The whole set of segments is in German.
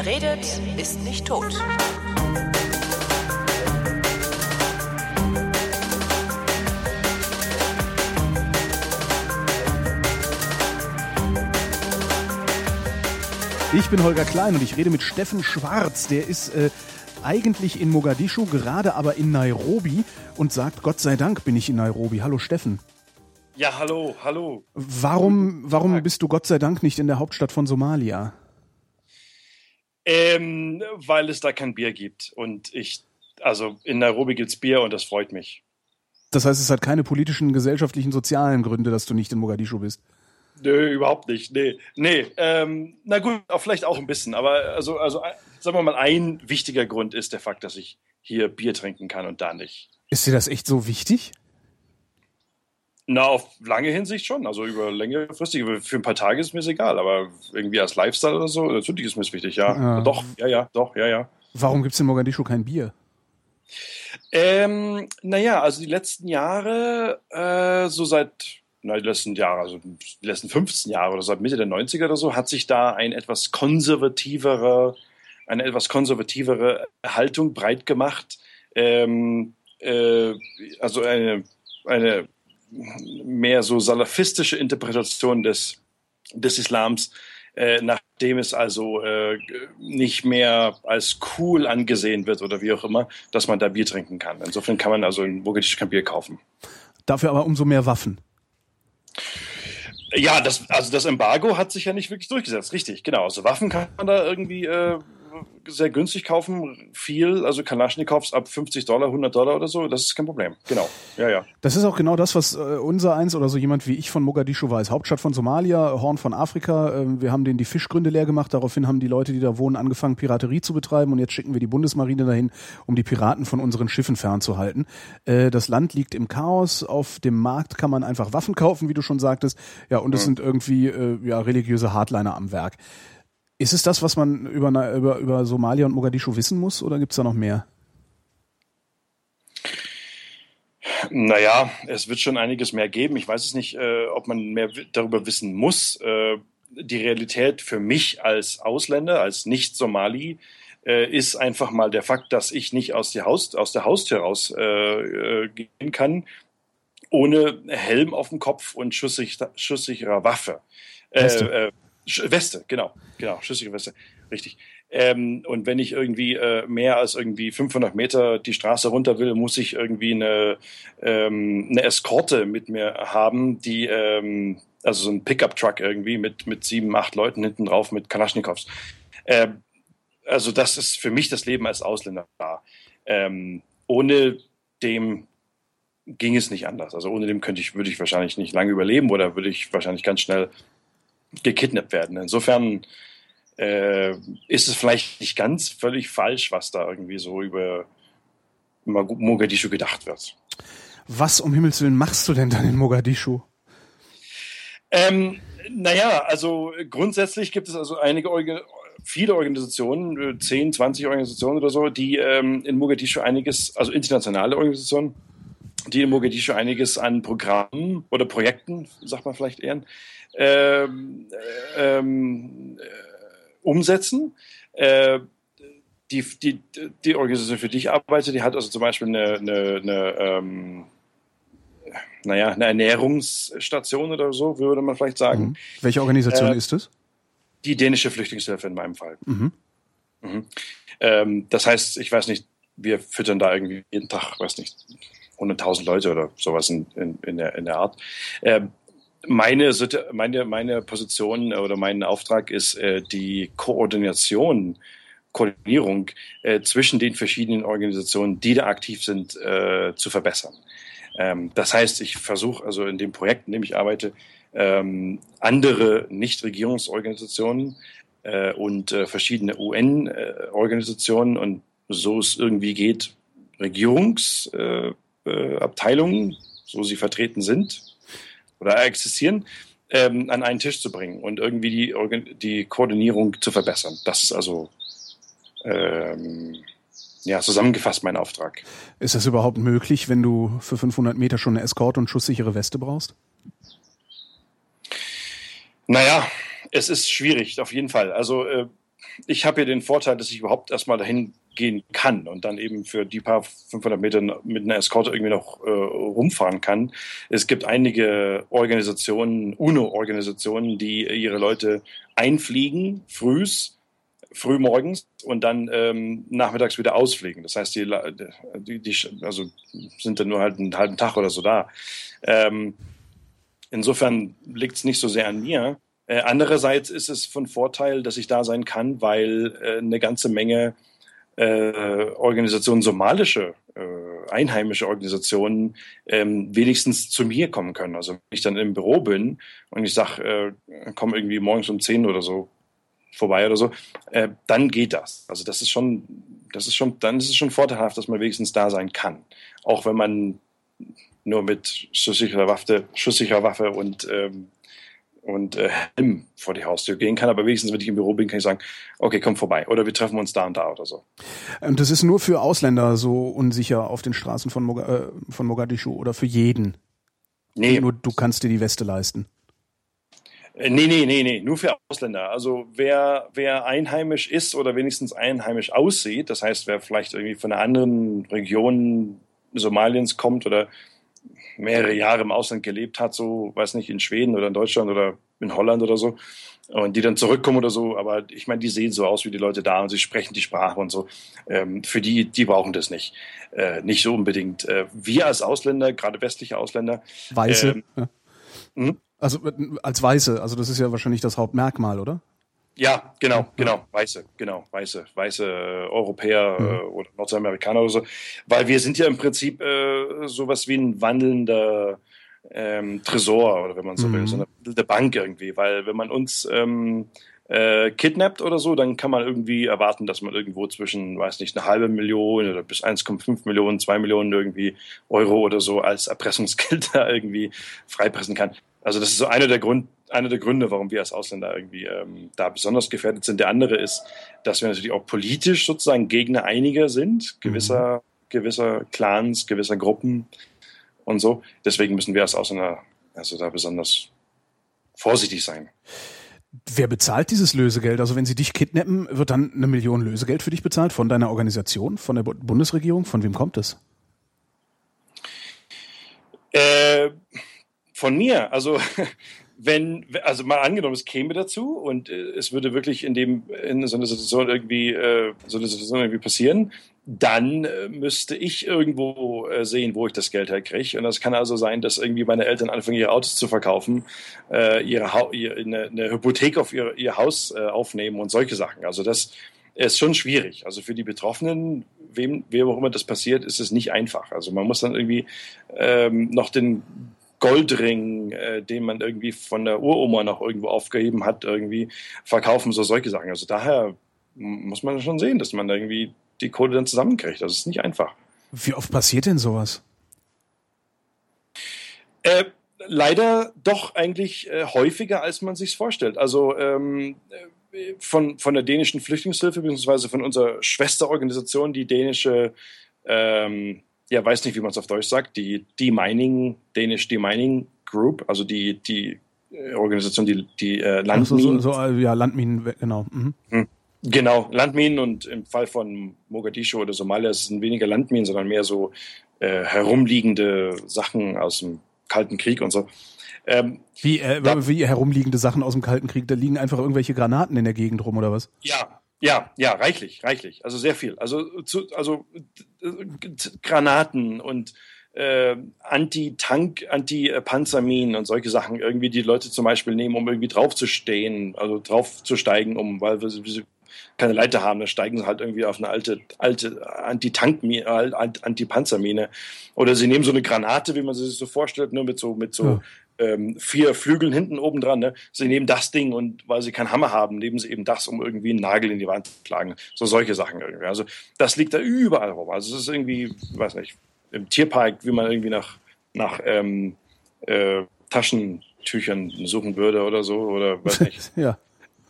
Wer redet, ist nicht tot. Ich bin Holger Klein und ich rede mit Steffen Schwarz. Der ist äh, eigentlich in Mogadischu, gerade aber in Nairobi und sagt, Gott sei Dank bin ich in Nairobi. Hallo Steffen. Ja, hallo, hallo. Warum, warum bist du Gott sei Dank nicht in der Hauptstadt von Somalia? Ähm, weil es da kein Bier gibt. Und ich, also in Nairobi gibt's Bier und das freut mich. Das heißt, es hat keine politischen, gesellschaftlichen, sozialen Gründe, dass du nicht in Mogadischu bist. Nö, überhaupt nicht. Nee, nee. Ähm, na gut, auch vielleicht auch ein bisschen, aber also, also sagen wir mal, ein wichtiger Grund ist der Fakt, dass ich hier Bier trinken kann und da nicht. Ist dir das echt so wichtig? Na, auf lange Hinsicht schon. Also über längerfristig, für ein paar Tage ist mir egal, aber irgendwie als Lifestyle oder so, natürlich ist mir das wichtig, ja. ja. Doch, ja, ja, doch, ja, ja. Warum gibt es in Mogadischu kein Bier? Ähm, naja, also die letzten Jahre, äh, so seit na, die letzten Jahre, also die letzten 15 Jahre oder seit Mitte der 90er oder so, hat sich da ein etwas konservativere, eine etwas konservativere Haltung breit gemacht. Ähm, äh, also eine, eine mehr so salafistische Interpretation des, des Islams, äh, nachdem es also äh, nicht mehr als cool angesehen wird oder wie auch immer, dass man da Bier trinken kann. Insofern kann man also in Mogadischu kein Bier kaufen. Dafür aber umso mehr Waffen. Ja, das, also das Embargo hat sich ja nicht wirklich durchgesetzt, richtig, genau. Also Waffen kann man da irgendwie äh, sehr günstig kaufen, viel, also Kalaschnikows ab 50 Dollar, 100 Dollar oder so, das ist kein Problem. Genau, ja, ja. Das ist auch genau das, was äh, unser eins oder so jemand wie ich von Mogadischu weiß. Hauptstadt von Somalia, Horn von Afrika. Äh, wir haben denen die Fischgründe leer gemacht. Daraufhin haben die Leute, die da wohnen, angefangen, Piraterie zu betreiben. Und jetzt schicken wir die Bundesmarine dahin, um die Piraten von unseren Schiffen fernzuhalten. Äh, das Land liegt im Chaos. Auf dem Markt kann man einfach Waffen kaufen, wie du schon sagtest. Ja, und es mhm. sind irgendwie äh, ja, religiöse Hardliner am Werk. Ist es das, was man über, über, über Somalia und Mogadischu wissen muss oder gibt es da noch mehr? Naja, es wird schon einiges mehr geben. Ich weiß es nicht, äh, ob man mehr darüber wissen muss. Äh, die Realität für mich als Ausländer, als Nicht-Somali, äh, ist einfach mal der Fakt, dass ich nicht aus, die Haus, aus der Haustür raus äh, äh, gehen kann, ohne Helm auf dem Kopf und schusssicherer Waffe. Äh, Weste, genau, genau, schüssige Weste, richtig. Ähm, und wenn ich irgendwie äh, mehr als irgendwie 500 Meter die Straße runter will, muss ich irgendwie eine, ähm, eine Eskorte mit mir haben, die ähm, also so ein Pickup-Truck irgendwie mit mit sieben, acht Leuten hinten drauf mit Kalaschnikows. Ähm, also das ist für mich das Leben als Ausländer da. Ähm, ohne dem ging es nicht anders. Also ohne dem könnte ich, würde ich wahrscheinlich nicht lange überleben oder würde ich wahrscheinlich ganz schnell gekidnappt werden. Insofern äh, ist es vielleicht nicht ganz völlig falsch, was da irgendwie so über Mogadischu gedacht wird. Was um Himmels Willen machst du denn dann in Mogadischu? Ähm, naja, also grundsätzlich gibt es also einige viele Organisationen, 10, äh, 20 Organisationen oder so, die ähm, in Mogadischu einiges, also internationale Organisationen, die in Mogadischu einiges an Programmen oder Projekten, sagt man vielleicht eher, ähm, ähm, äh, umsetzen. Äh, die, die, die Organisation, für die ich arbeite, die hat also zum Beispiel eine, eine, eine ähm, naja, eine Ernährungsstation oder so, würde man vielleicht sagen. Mhm. Welche Organisation äh, ist es? Die dänische Flüchtlingshilfe in meinem Fall. Mhm. Mhm. Ähm, das heißt, ich weiß nicht, wir füttern da irgendwie jeden Tag, weiß nicht, 100.000 Leute oder sowas in, in, in, der, in der Art. Ähm, meine, meine, meine Position oder mein Auftrag ist äh, die Koordination, Koordinierung äh, zwischen den verschiedenen Organisationen, die da aktiv sind, äh, zu verbessern. Ähm, das heißt, ich versuche also in dem Projekt, in dem ich arbeite, ähm, andere Nichtregierungsorganisationen äh, und äh, verschiedene UN-Organisationen äh, und so es irgendwie geht, Regierungsabteilungen, so sie vertreten sind, oder existieren, ähm, an einen Tisch zu bringen und irgendwie die, die Koordinierung zu verbessern. Das ist also ähm, ja, zusammengefasst mein Auftrag. Ist das überhaupt möglich, wenn du für 500 Meter schon eine Escort- und schusssichere Weste brauchst? Naja, es ist schwierig, auf jeden Fall. Also äh, ich habe hier den Vorteil, dass ich überhaupt erstmal dahin gehen kann und dann eben für die paar 500 Meter mit einer Eskorte irgendwie noch äh, rumfahren kann. Es gibt einige Organisationen, UNO-Organisationen, die ihre Leute einfliegen, frühs, früh morgens und dann ähm, nachmittags wieder ausfliegen. Das heißt, die, die, die also sind dann nur halt einen halben Tag oder so da. Ähm, insofern liegt es nicht so sehr an mir. Äh, andererseits ist es von Vorteil, dass ich da sein kann, weil äh, eine ganze Menge äh, Organisationen, somalische, äh, einheimische Organisationen, ähm, wenigstens zu mir kommen können. Also wenn ich dann im Büro bin und ich sage, äh, komm irgendwie morgens um 10 oder so vorbei oder so, äh, dann geht das. Also das ist schon, das ist schon, dann ist es schon vorteilhaft, dass man wenigstens da sein kann. Auch wenn man nur mit schusssicherer Waffe, schusssicherer Waffe und ähm, und äh, Helm vor die Haustür gehen kann, aber wenigstens, wenn ich im Büro bin, kann ich sagen, okay, komm vorbei oder wir treffen uns da und da oder so. Und ähm, das ist nur für Ausländer so unsicher auf den Straßen von, Mog äh, von Mogadischu oder für jeden? Nee. Nur du kannst dir die Weste leisten. Äh, nee, nee, nee, nee, nur für Ausländer. Also wer, wer einheimisch ist oder wenigstens einheimisch aussieht, das heißt, wer vielleicht irgendwie von einer anderen Region Somaliens kommt oder mehrere Jahre im Ausland gelebt hat, so, weiß nicht, in Schweden oder in Deutschland oder in Holland oder so, und die dann zurückkommen oder so, aber ich meine, die sehen so aus wie die Leute da und sie sprechen die Sprache und so. Ähm, für die, die brauchen das nicht. Äh, nicht so unbedingt. Äh, wir als Ausländer, gerade westliche Ausländer. Weiße. Ähm, ja. hm? Also äh, als Weiße, also das ist ja wahrscheinlich das Hauptmerkmal, oder? Ja, genau, genau, weiße, genau, weiße, weiße äh, Europäer mhm. äh, oder Nordamerikaner oder so, weil wir sind ja im Prinzip äh, sowas wie ein wandelnder ähm, Tresor oder wenn man so mhm. will, so eine, eine Bank irgendwie, weil wenn man uns ähm, äh, kidnappt oder so, dann kann man irgendwie erwarten, dass man irgendwo zwischen, weiß nicht, eine halbe Million oder bis 1,5 Millionen, zwei Millionen irgendwie Euro oder so als Erpressungsgeld da irgendwie freipressen kann. Also das ist so einer der Grund, einer der Gründe, warum wir als Ausländer irgendwie ähm, da besonders gefährdet sind. Der andere ist, dass wir natürlich auch politisch sozusagen Gegner einiger sind, gewisser, mhm. gewisser Clans, gewisser Gruppen und so. Deswegen müssen wir als Ausländer also da besonders vorsichtig sein. Wer bezahlt dieses Lösegeld? Also wenn sie dich kidnappen, wird dann eine Million Lösegeld für dich bezahlt von deiner Organisation, von der Bundesregierung? Von wem kommt es? Äh, von mir. Also wenn, also mal angenommen, es käme dazu und äh, es würde wirklich in dem, in so einer Situation irgendwie, äh, so eine Situation irgendwie passieren, dann äh, müsste ich irgendwo äh, sehen, wo ich das Geld herkriege. Und das kann also sein, dass irgendwie meine Eltern anfangen, ihre Autos zu verkaufen, äh, ihre, ha ihre eine, eine Hypothek auf ihr, ihr Haus äh, aufnehmen und solche Sachen. Also das ist schon schwierig. Also für die Betroffenen, wem, wem auch immer das passiert, ist es nicht einfach. Also man muss dann irgendwie ähm, noch den Goldring, äh, den man irgendwie von der Uroma noch irgendwo aufgeheben hat, irgendwie verkaufen, so solche Sachen. Also daher muss man schon sehen, dass man da irgendwie die Kohle dann zusammenkriegt. Das ist nicht einfach. Wie oft passiert denn sowas? Äh, leider doch eigentlich äh, häufiger, als man sich vorstellt. Also ähm, äh, von, von der dänischen Flüchtlingshilfe beziehungsweise von unserer Schwesterorganisation, die dänische ähm, ja, weiß nicht, wie man es auf Deutsch sagt, die Demining, Danish Demining Group, also die, die äh, Organisation, die, die äh, Landminen. So, so, so, ja, Landminen, genau. Mhm. Hm. Genau, Landminen und im Fall von Mogadischu oder Somalia sind weniger Landminen, sondern mehr so äh, herumliegende Sachen aus dem Kalten Krieg und so. Ähm, wie, äh, da, wie herumliegende Sachen aus dem Kalten Krieg? Da liegen einfach irgendwelche Granaten in der Gegend rum oder was? Ja, ja, ja, reichlich, reichlich. Also sehr viel. Also, zu, also Granaten und äh, Anti-Tank, Anti-Panzerminen und solche Sachen irgendwie die Leute zum Beispiel nehmen, um irgendwie draufzustehen, also draufzusteigen, um, weil sie keine Leiter haben, dann steigen sie halt irgendwie auf eine alte, alte Anti-Tank-Mine, Anti-Panzermine. Oder sie nehmen so eine Granate, wie man sie sich so vorstellt, nur mit so, mit so ja ähm, vier Flügeln hinten oben dran. Ne? Sie nehmen das Ding und weil sie keinen Hammer haben, nehmen sie eben das, um irgendwie einen Nagel in die Wand zu schlagen. So solche Sachen irgendwie. Also das liegt da überall rum. Also es ist irgendwie, weiß nicht, im Tierpark, wie man irgendwie nach, nach ähm, äh, Taschentüchern suchen würde oder so. Oder weiß nicht. ja.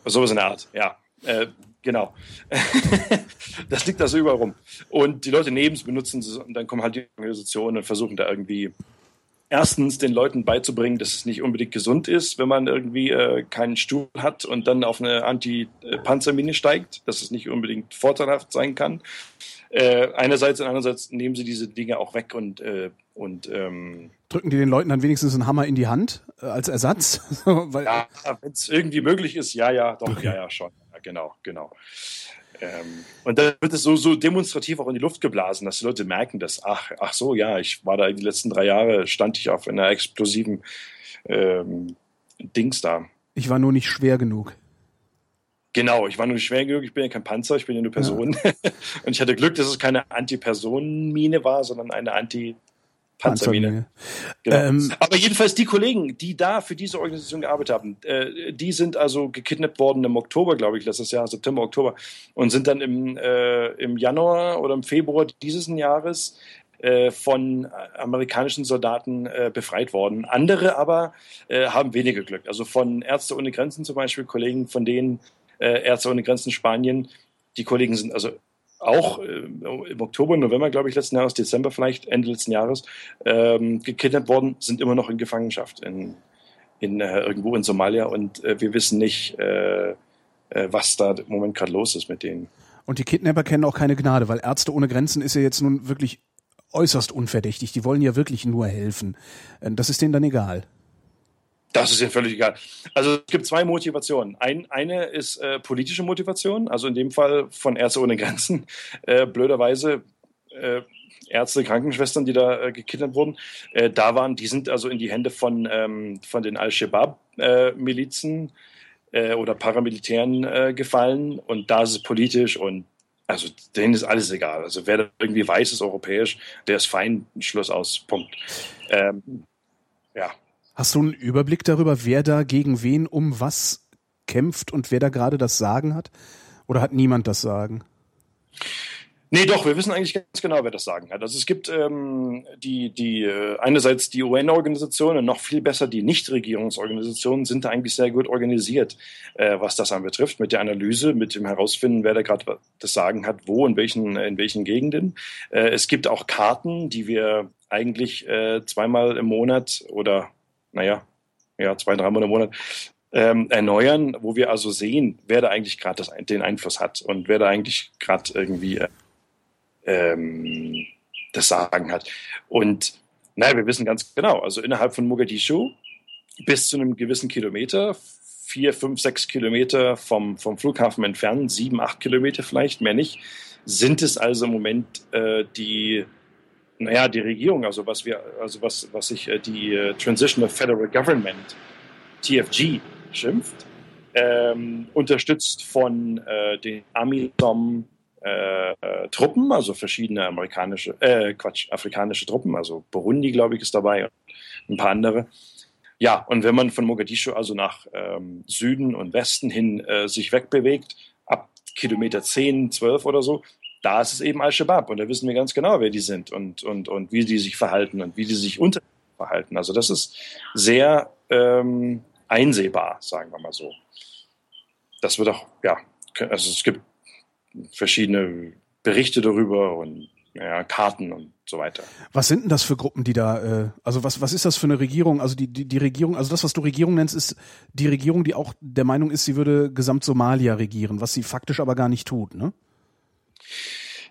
Sowas in der Art, ja. Äh, genau. das liegt da so überall rum. Und die Leute neben es benutzen es und dann kommen halt die Organisationen und versuchen da irgendwie erstens den Leuten beizubringen, dass es nicht unbedingt gesund ist, wenn man irgendwie äh, keinen Stuhl hat und dann auf eine Anti-Panzermine steigt, dass es nicht unbedingt vorteilhaft sein kann. Äh, einerseits und andererseits nehmen sie diese Dinge auch weg und, äh, und ähm, drücken die den Leuten dann wenigstens einen Hammer in die Hand äh, als Ersatz? Weil, ja, wenn es irgendwie möglich ist, ja, ja, doch, ja, ja, schon. Ja, genau, genau. Ähm, und dann wird es so, so demonstrativ auch in die Luft geblasen, dass die Leute merken, dass, ach, ach so, ja, ich war da die letzten drei Jahre, stand ich auf einer explosiven ähm, Dings da. Ich war nur nicht schwer genug. Genau, ich war nur nicht schwer genug, ich bin ja kein Panzer, ich bin ja nur Person. Ja. und ich hatte Glück, dass es keine Anti-Personen-Mine war, sondern eine Anti- Panzermine. Genau. Ähm, Aber jedenfalls die Kollegen, die da für diese Organisation gearbeitet haben, äh, die sind also gekidnappt worden im Oktober, glaube ich, letztes Jahr, September, Oktober, und sind dann im, äh, im Januar oder im Februar dieses Jahres äh, von amerikanischen Soldaten äh, befreit worden. Andere aber äh, haben weniger Glück. Also von Ärzte ohne Grenzen zum Beispiel, Kollegen von denen, äh, Ärzte ohne Grenzen Spanien, die Kollegen sind also auch äh, im Oktober, November, glaube ich, letzten Jahres, Dezember vielleicht, Ende letzten Jahres, ähm, gekidnappt worden, sind immer noch in Gefangenschaft in, in äh, irgendwo in Somalia und äh, wir wissen nicht, äh, äh, was da im Moment gerade los ist mit denen. Und die Kidnapper kennen auch keine Gnade, weil Ärzte ohne Grenzen ist ja jetzt nun wirklich äußerst unverdächtig. Die wollen ja wirklich nur helfen. Äh, das ist denen dann egal. Das ist ja völlig egal. Also es gibt zwei Motivationen. Ein, eine ist äh, politische Motivation, also in dem Fall von Ärzte ohne Grenzen. Äh, blöderweise äh, Ärzte, Krankenschwestern, die da äh, gekidnappt wurden, äh, da waren, die sind also in die Hände von, ähm, von den Al-Shabaab-Milizen äh, oder Paramilitären äh, gefallen und da ist es politisch und also denen ist alles egal. Also wer da irgendwie weiß ist, europäisch, der ist fein, Schluss aus, Punkt. Ähm, ja, Hast du einen Überblick darüber, wer da gegen wen um was kämpft und wer da gerade das Sagen hat? Oder hat niemand das Sagen? Nee, doch, wir wissen eigentlich ganz genau, wer das Sagen hat. Also es gibt ähm, die, die äh, einerseits die UN-Organisationen, noch viel besser die Nichtregierungsorganisationen sind da eigentlich sehr gut organisiert, äh, was das anbetrifft, mit der Analyse, mit dem Herausfinden, wer da gerade das Sagen hat, wo, in welchen, in welchen Gegenden. Äh, es gibt auch Karten, die wir eigentlich äh, zweimal im Monat oder naja, ja, zwei, dreimal im Monat ähm, erneuern, wo wir also sehen, wer da eigentlich gerade den Einfluss hat und wer da eigentlich gerade irgendwie äh, ähm, das Sagen hat. Und naja, wir wissen ganz genau, also innerhalb von Mogadischu bis zu einem gewissen Kilometer, vier, fünf, sechs Kilometer vom, vom Flughafen entfernt, sieben, acht Kilometer vielleicht, mehr nicht, sind es also im Moment äh, die naja, die Regierung, also was wir, also was, was sich äh, die äh, Transitional Federal Government, TFG, schimpft, ähm, unterstützt von äh, den AMISOM äh, äh, Truppen, also verschiedene amerikanische, äh, Quatsch, afrikanische Truppen, also Burundi, glaube ich, ist dabei und ein paar andere. Ja, und wenn man von Mogadischu also nach ähm, Süden und Westen hin äh, sich wegbewegt, ab Kilometer 10, 12 oder so, da ist es eben Al-Shabaab und da wissen wir ganz genau, wer die sind und, und, und wie die sich verhalten und wie die sich unter verhalten. Also das ist sehr ähm, einsehbar, sagen wir mal so. Das wird auch, ja, also es gibt verschiedene Berichte darüber und ja, Karten und so weiter. Was sind denn das für Gruppen, die da, äh, also was, was ist das für eine Regierung? Also die, die, die Regierung, also das, was du Regierung nennst, ist die Regierung, die auch der Meinung ist, sie würde gesamt Somalia regieren, was sie faktisch aber gar nicht tut, ne?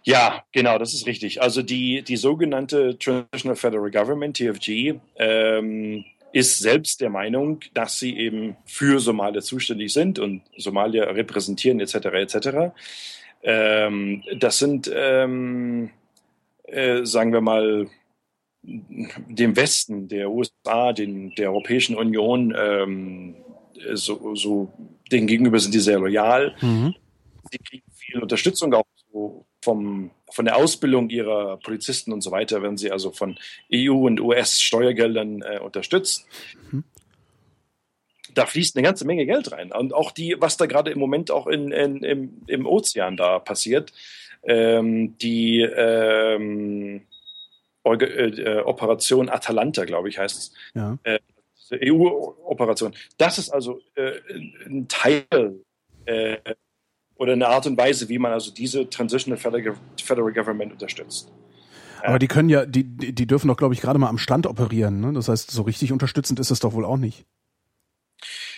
Ja, genau, das ist richtig. Also die, die sogenannte Transitional Federal Government, TFG, ähm, ist selbst der Meinung, dass sie eben für Somalia zuständig sind und Somalia repräsentieren etc. etc. Ähm, das sind, ähm, äh, sagen wir mal, dem Westen, der USA, den, der Europäischen Union, ähm, so, so denen gegenüber sind die sehr loyal. Mhm. Die kriegen viel Unterstützung auch vom, von der Ausbildung ihrer Polizisten und so weiter, werden sie also von EU und US-Steuergeldern äh, unterstützt. Mhm. Da fließt eine ganze Menge Geld rein. Und auch die, was da gerade im Moment auch in, in, im, im Ozean da passiert, ähm, die ähm, äh, Operation Atalanta, glaube ich, heißt es. Ja. Äh, EU-Operation. Das ist also äh, ein Teil äh, oder eine Art und Weise, wie man also diese Transitional Federal Government unterstützt. Aber die können ja, die, die dürfen doch, glaube ich, gerade mal am Stand operieren. Ne? Das heißt, so richtig unterstützend ist es doch wohl auch nicht.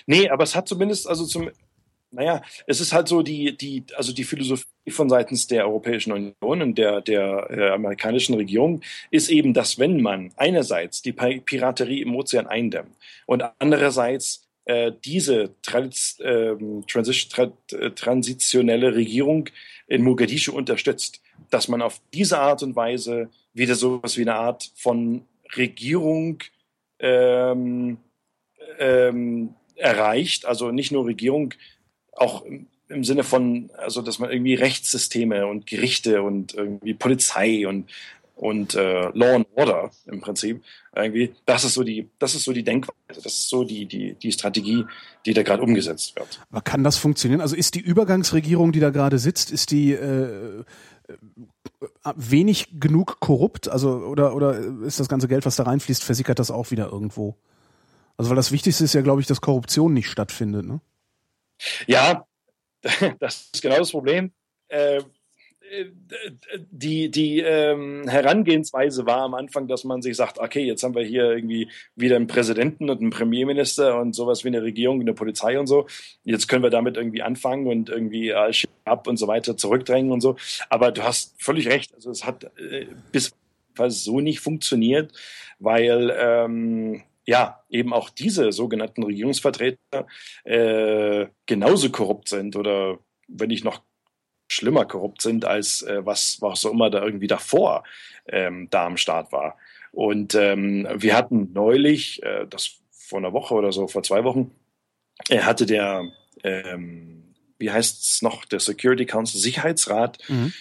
Nee, aber es hat zumindest, also zum, naja, es ist halt so die, die, also die Philosophie von seitens der Europäischen Union und der, der äh, amerikanischen Regierung ist eben, dass wenn man einerseits die Piraterie im Ozean eindämmt und andererseits äh, diese Trans, äh, Transition, tra transitionelle Regierung in Mogadischu unterstützt, dass man auf diese Art und Weise wieder sowas wie eine Art von Regierung ähm, ähm, erreicht, also nicht nur Regierung, auch im Sinne von, also dass man irgendwie Rechtssysteme und Gerichte und irgendwie Polizei und und äh, Law and Order im Prinzip irgendwie. Das ist so die, das ist so die Denkweise, das ist so die die die Strategie, die da gerade umgesetzt wird. Aber kann das funktionieren? Also ist die Übergangsregierung, die da gerade sitzt, ist die äh, wenig genug korrupt? Also oder oder ist das ganze Geld, was da reinfließt, versickert das auch wieder irgendwo? Also weil das Wichtigste ist ja, glaube ich, dass Korruption nicht stattfindet. Ne? Ja, das ist genau das Problem. Äh, die, die ähm, Herangehensweise war am Anfang, dass man sich sagt, okay, jetzt haben wir hier irgendwie wieder einen Präsidenten und einen Premierminister und sowas wie eine Regierung, eine Polizei und so. Jetzt können wir damit irgendwie anfangen und irgendwie ab und so weiter zurückdrängen und so. Aber du hast völlig recht. Also es hat äh, bis so nicht funktioniert, weil ähm, ja, eben auch diese sogenannten Regierungsvertreter äh, genauso korrupt sind oder wenn nicht noch schlimmer korrupt sind als äh, was, was auch immer da irgendwie davor ähm, da am Start war. Und ähm, wir hatten neulich, äh, das vor einer Woche oder so, vor zwei Wochen, er hatte der, ähm, wie heißt es noch, der Security Council Sicherheitsrat mhm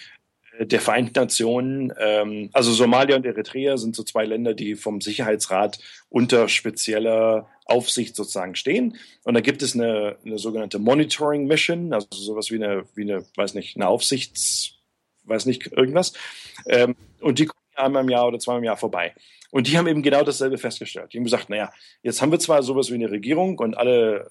der Vereinten Nationen. Ähm, also Somalia und Eritrea sind so zwei Länder, die vom Sicherheitsrat unter spezieller Aufsicht sozusagen stehen. Und da gibt es eine, eine sogenannte Monitoring Mission, also sowas wie eine, wie eine, weiß nicht, eine Aufsichts, weiß nicht, irgendwas. Ähm, und die kommen einmal im Jahr oder zweimal im Jahr vorbei. Und die haben eben genau dasselbe festgestellt. Die haben gesagt, naja, jetzt haben wir zwar sowas wie eine Regierung und alle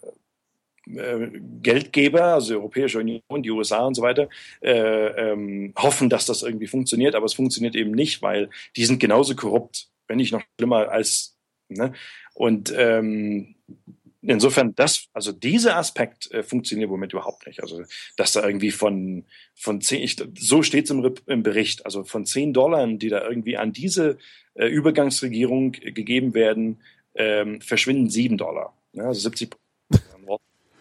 Geldgeber, also die Europäische Union, die USA und so weiter, äh, ähm, hoffen, dass das irgendwie funktioniert, aber es funktioniert eben nicht, weil die sind genauso korrupt, wenn nicht noch schlimmer als. Ne? Und ähm, insofern, das, also dieser Aspekt äh, funktioniert Moment überhaupt nicht. Also, dass da irgendwie von, von zehn, ich, so steht es im, im, Bericht, also von zehn Dollar, die da irgendwie an diese äh, Übergangsregierung gegeben werden, ähm, verschwinden sieben Dollar. Ja, also 70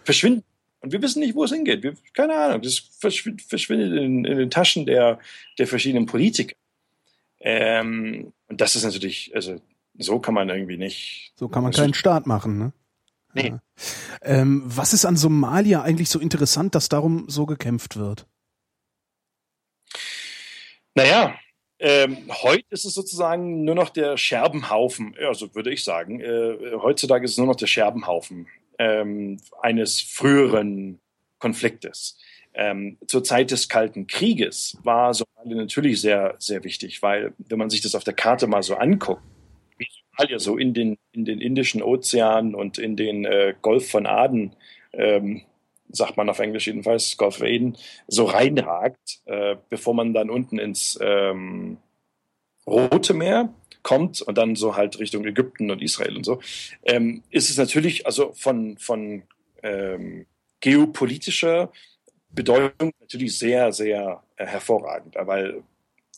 verschwinden. Und wir wissen nicht, wo es hingeht. Wir, keine Ahnung. Das verschwindet in, in, den Taschen der, der verschiedenen Politiker. Ähm, und das ist natürlich, also so kann man irgendwie nicht. So kann man keinen Staat machen, ne? Nee. Ja. Ähm, was ist an Somalia eigentlich so interessant, dass darum so gekämpft wird? Naja, ähm, heute ist es sozusagen nur noch der Scherbenhaufen, ja, so würde ich sagen. Äh, heutzutage ist es nur noch der Scherbenhaufen ähm, eines früheren Konfliktes. Ähm, zur Zeit des Kalten Krieges war Somalia natürlich sehr, sehr wichtig, weil wenn man sich das auf der Karte mal so anguckt, wie Somalia so in den, in den Indischen Ozean und in den äh, Golf von Aden, ähm, sagt man auf Englisch jedenfalls, Golf of Aden, so reinragt, äh, bevor man dann unten ins ähm, Rote Meer kommt und dann so halt Richtung Ägypten und Israel und so, ähm, ist es natürlich also von, von ähm, geopolitischer Bedeutung natürlich sehr, sehr äh, hervorragend, weil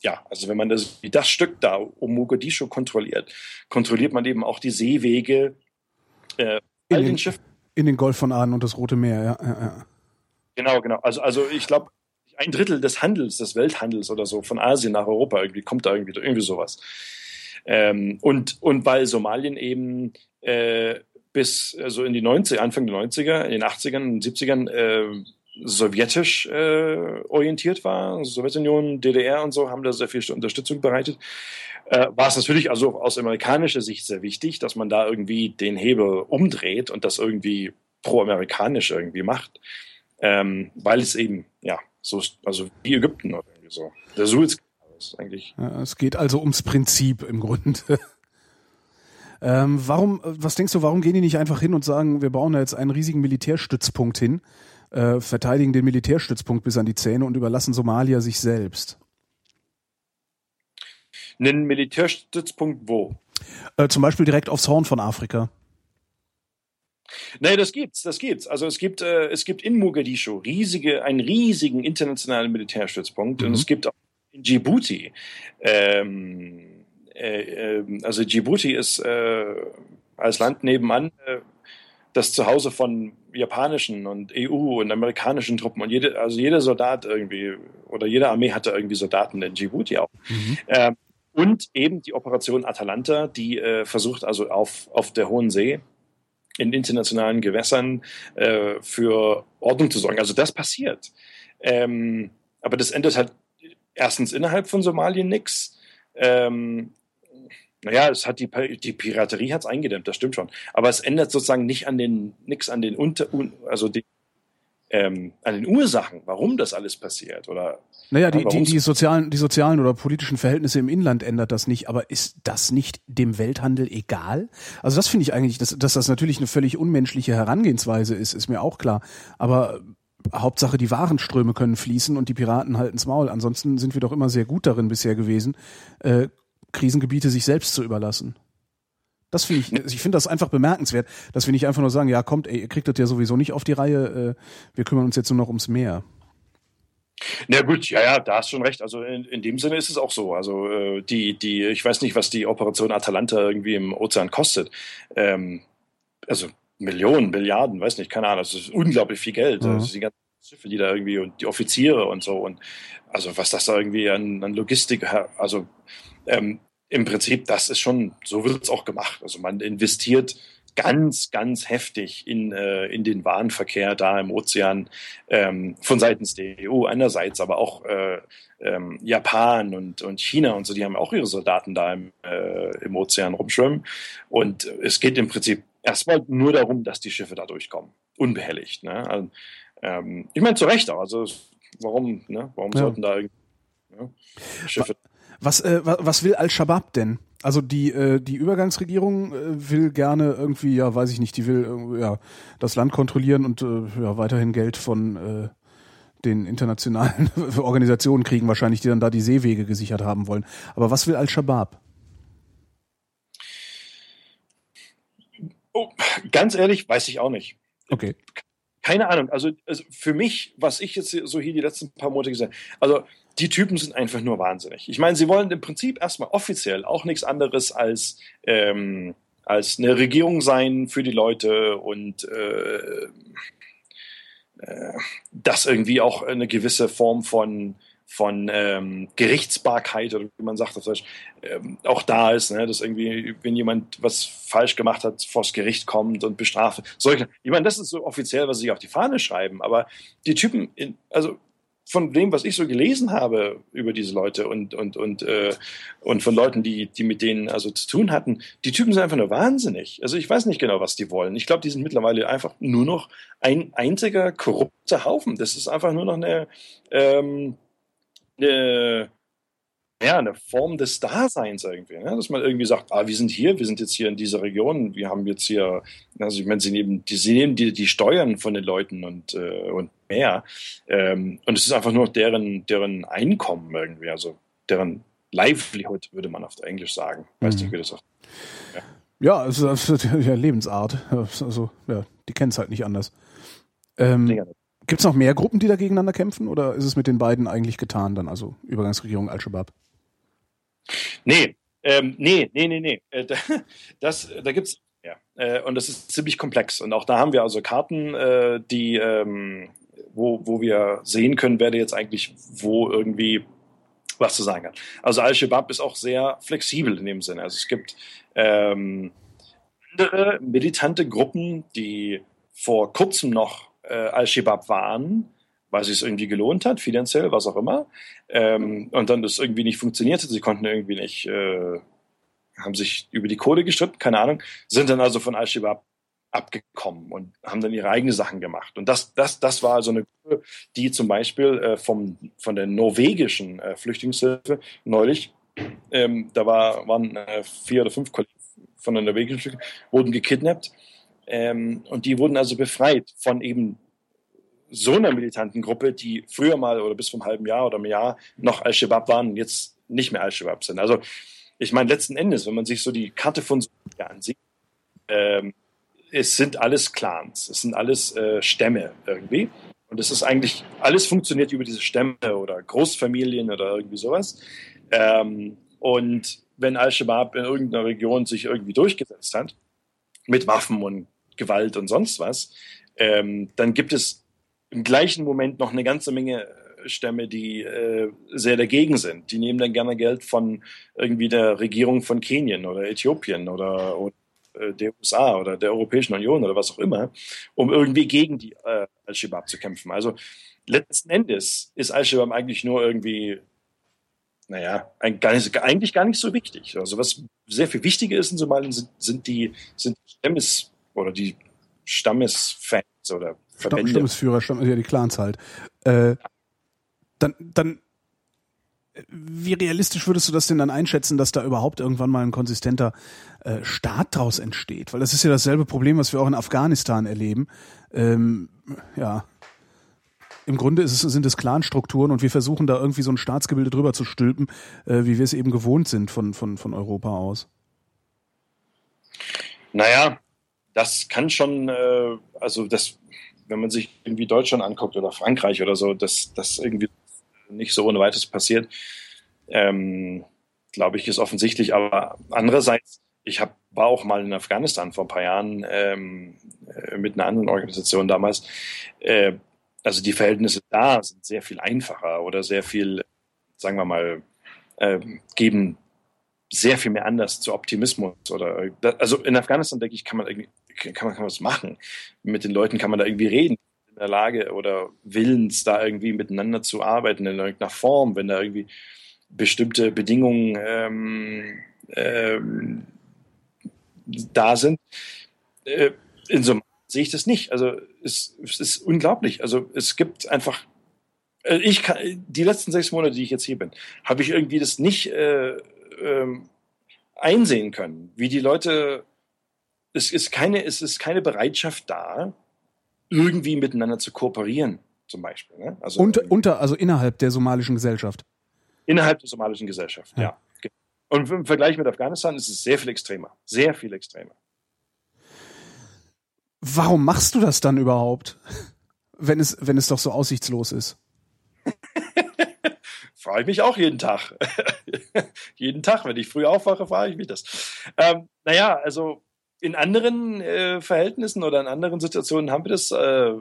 ja, also wenn man das, das Stück da um Mogadischu kontrolliert, kontrolliert man eben auch die Seewege äh, in, den, Schiffen. in den Golf von Aden und das Rote Meer, ja. ja, ja. Genau, genau. Also, also ich glaube, ein Drittel des Handels, des Welthandels oder so von Asien nach Europa irgendwie kommt da irgendwie, irgendwie sowas. Ähm, und, und weil Somalien eben äh, bis also in die 90er, Anfang der 90er, in den 80ern und 70ern äh, sowjetisch äh, orientiert war, Sowjetunion, DDR und so haben da sehr viel Unterstützung bereitet, äh, war es natürlich also aus amerikanischer Sicht sehr wichtig, dass man da irgendwie den Hebel umdreht und das irgendwie pro-amerikanisch irgendwie macht, ähm, weil es eben, ja, so, also wie Ägypten oder irgendwie so. Der Suez ist eigentlich. Ja, es geht also ums Prinzip im Grunde. ähm, warum, was denkst du, warum gehen die nicht einfach hin und sagen, wir bauen da jetzt einen riesigen Militärstützpunkt hin, äh, verteidigen den Militärstützpunkt bis an die Zähne und überlassen Somalia sich selbst? Einen Militärstützpunkt wo? Äh, zum Beispiel direkt aufs Horn von Afrika. Nee, das gibt's, das gibt's. Also es gibt, äh, es gibt in Mogadischu riesige, einen riesigen internationalen Militärstützpunkt mhm. und es gibt auch in Djibouti. Ähm, äh, äh, also Djibouti ist äh, als Land nebenan äh, das Zuhause von japanischen und EU und amerikanischen Truppen und jede, also jeder Soldat irgendwie oder jede Armee hatte irgendwie Soldaten in Djibouti auch. Mhm. Ähm, und eben die Operation Atalanta, die äh, versucht also auf, auf der Hohen See in internationalen Gewässern äh, für Ordnung zu sorgen. Also das passiert. Ähm, aber das endet halt erstens innerhalb von Somalien nichts. Ähm, naja, es hat die, die Piraterie hat es eingedämmt, das stimmt schon. Aber es ändert sozusagen nicht an den, nichts an den Unter, also die, ähm, an den Ursachen, warum das alles passiert. Oder naja, die, die, die, sozialen, die sozialen oder politischen Verhältnisse im Inland ändert das nicht, aber ist das nicht dem Welthandel egal? Also das finde ich eigentlich, dass, dass das natürlich eine völlig unmenschliche Herangehensweise ist, ist mir auch klar. Aber Hauptsache, die Warenströme können fließen und die Piraten halten's Maul. Ansonsten sind wir doch immer sehr gut darin bisher gewesen, äh, Krisengebiete sich selbst zu überlassen. Das finde ich, ich finde das einfach bemerkenswert, dass wir nicht einfach nur sagen, ja kommt, ey, ihr kriegt das ja sowieso nicht auf die Reihe, äh, wir kümmern uns jetzt nur noch ums Meer. Na gut, ja, ja, da hast schon recht. Also in, in dem Sinne ist es auch so. Also äh, die, die, ich weiß nicht, was die Operation Atalanta irgendwie im Ozean kostet. Ähm, also Millionen, Milliarden, weiß nicht, keine Ahnung. Das ist unglaublich viel Geld. Mhm. Also die ganzen Schiffe, die da irgendwie und die Offiziere und so und also was das da irgendwie an, an Logistik, also ähm, im Prinzip, das ist schon, so wird es auch gemacht. Also man investiert ganz, ganz heftig in, äh, in den Warenverkehr da im Ozean ähm, von seitens der EU einerseits, aber auch äh, ähm, Japan und, und China und so, die haben auch ihre Soldaten da im, äh, im Ozean rumschwimmen. Und es geht im Prinzip erstmal nur darum, dass die Schiffe da durchkommen, unbehelligt. Ne? Also, ähm, ich meine, zu Recht auch. Also warum, ne? warum ja. sollten da irgendwie ne? Schiffe... Was, äh, was will Al-Shabaab denn? Also die äh, die Übergangsregierung äh, will gerne irgendwie, ja, weiß ich nicht, die will äh, ja das Land kontrollieren und äh, ja weiterhin Geld von äh, den internationalen Organisationen kriegen, wahrscheinlich, die dann da die Seewege gesichert haben wollen. Aber was will Al-Shabaab? Oh, ganz ehrlich, weiß ich auch nicht. Okay. Keine Ahnung. Also, also für mich, was ich jetzt so hier die letzten paar Monate gesagt habe, also die Typen sind einfach nur wahnsinnig. Ich meine, sie wollen im Prinzip erstmal offiziell auch nichts anderes als, ähm, als eine Regierung sein für die Leute und äh, äh, das irgendwie auch eine gewisse Form von von ähm, Gerichtsbarkeit oder wie man sagt auf Deutsch, ähm, auch da ist, ne, dass irgendwie, wenn jemand was falsch gemacht hat, vors Gericht kommt und bestraft. Solche, ich meine, das ist so offiziell, was sie auf die Fahne schreiben, aber die Typen, in, also von dem, was ich so gelesen habe über diese Leute und, und, und, äh, und von Leuten, die, die mit denen also zu tun hatten, die Typen sind einfach nur wahnsinnig. Also ich weiß nicht genau, was die wollen. Ich glaube, die sind mittlerweile einfach nur noch ein einziger korrupter Haufen. Das ist einfach nur noch eine, ähm, eine ja, eine Form des Daseins irgendwie, ne? dass man irgendwie sagt, ah, wir sind hier, wir sind jetzt hier in dieser Region, wir haben jetzt hier, also ich meine, sie nehmen die, sie nehmen die, die Steuern von den Leuten und, äh, und mehr. Ähm, und es ist einfach nur deren, deren Einkommen irgendwie, also deren Livelihood, würde man auf Englisch sagen. Weißt du, mhm. wie das auch. Ja. Ja, es ist ja Lebensart. Also, ja, die kennen es halt nicht anders. Ähm, Gibt es noch mehr Gruppen, die da gegeneinander kämpfen oder ist es mit den beiden eigentlich getan dann, also Übergangsregierung Al-Shabaab? Nee, ähm, nee, nee, nee, nee. Äh, das, da gibt's ja. Äh, und das ist ziemlich komplex. Und auch da haben wir also Karten, äh, die, ähm, wo, wo wir sehen können, wer jetzt eigentlich wo irgendwie was zu sagen hat. Also Al-Shabaab ist auch sehr flexibel in dem Sinne. Also es gibt ähm, andere militante Gruppen, die vor kurzem noch äh, Al-Shabaab waren, weil es irgendwie gelohnt hat, finanziell, was auch immer. Ähm, und dann das irgendwie nicht funktioniert hat. Sie konnten irgendwie nicht, äh, haben sich über die Kohle gestritten, keine Ahnung, sind dann also von Al-Shabaab abgekommen und haben dann ihre eigenen Sachen gemacht. Und das, das, das war also eine Gruppe, die zum Beispiel äh, vom, von der norwegischen äh, Flüchtlingshilfe neulich, ähm, da war, waren äh, vier oder fünf Kollegen von der norwegischen Flüchtlingshilfe, wurden gekidnappt ähm, und die wurden also befreit von eben so einer militanten Gruppe, die früher mal oder bis vor einem halben Jahr oder einem Jahr noch Al-Shabaab waren und jetzt nicht mehr Al-Shabaab sind. Also ich meine, letzten Endes, wenn man sich so die Karte von Somalia ansieht, ähm, es sind alles Clans, es sind alles äh, Stämme irgendwie. Und es ist eigentlich, alles funktioniert über diese Stämme oder Großfamilien oder irgendwie sowas. Ähm, und wenn Al-Shabaab in irgendeiner Region sich irgendwie durchgesetzt hat, mit Waffen und Gewalt und sonst was, ähm, dann gibt es im gleichen Moment noch eine ganze Menge Stämme, die äh, sehr dagegen sind. Die nehmen dann gerne Geld von irgendwie der Regierung von Kenien oder Äthiopien oder, oder äh, der USA oder der Europäischen Union oder was auch immer, um irgendwie gegen die äh, Al-Shabaab zu kämpfen. Also letzten Endes ist Al-Shabaab eigentlich nur irgendwie, naja, ein, gar nicht, eigentlich gar nicht so wichtig. Also was sehr viel wichtiger ist in Somalien sind, sind die sind Stammes oder die Stammesfans oder Verbände. Stammesführer, Stamm, ja die Clans halt. Äh, dann, dann wie realistisch würdest du das denn dann einschätzen, dass da überhaupt irgendwann mal ein konsistenter äh, Staat draus entsteht? Weil das ist ja dasselbe Problem, was wir auch in Afghanistan erleben. Ähm, ja, im Grunde es, sind es Clanstrukturen und wir versuchen da irgendwie so ein Staatsgebilde drüber zu stülpen, äh, wie wir es eben gewohnt sind von, von, von Europa aus. Naja, das kann schon, äh, also das, wenn man sich irgendwie Deutschland anguckt oder Frankreich oder so, dass das irgendwie nicht so ohne weiteres passiert, ähm, glaube ich, ist offensichtlich. Aber andererseits, ich hab, war auch mal in Afghanistan vor ein paar Jahren ähm, äh, mit einer anderen Organisation damals. Äh, also die Verhältnisse da sind sehr viel einfacher oder sehr viel, sagen wir mal, äh, geben sehr viel mehr Anlass zu Optimismus oder also in Afghanistan denke ich kann man irgendwie kann man kann man das machen mit den Leuten kann man da irgendwie reden der Lage oder willens, da irgendwie miteinander zu arbeiten in irgendeiner Form, wenn da irgendwie bestimmte Bedingungen ähm, ähm, da sind. Äh, in so sehe ich das nicht. Also es, es, ist unglaublich. Also es gibt einfach, äh, ich kann, die letzten sechs Monate, die ich jetzt hier bin, habe ich irgendwie das nicht äh, ähm, einsehen können, wie die Leute, es ist keine, es ist keine Bereitschaft da, irgendwie miteinander zu kooperieren, zum Beispiel. Ne? Also, Und, unter, also innerhalb der somalischen Gesellschaft. Innerhalb der somalischen Gesellschaft, ja. ja. Und im Vergleich mit Afghanistan ist es sehr viel extremer. Sehr viel extremer. Warum machst du das dann überhaupt? Wenn es, wenn es doch so aussichtslos ist. frage ich mich auch jeden Tag. jeden Tag, wenn ich früh aufwache, frage ich mich das. Ähm, naja, also in anderen äh, Verhältnissen oder in anderen Situationen haben wir das, äh,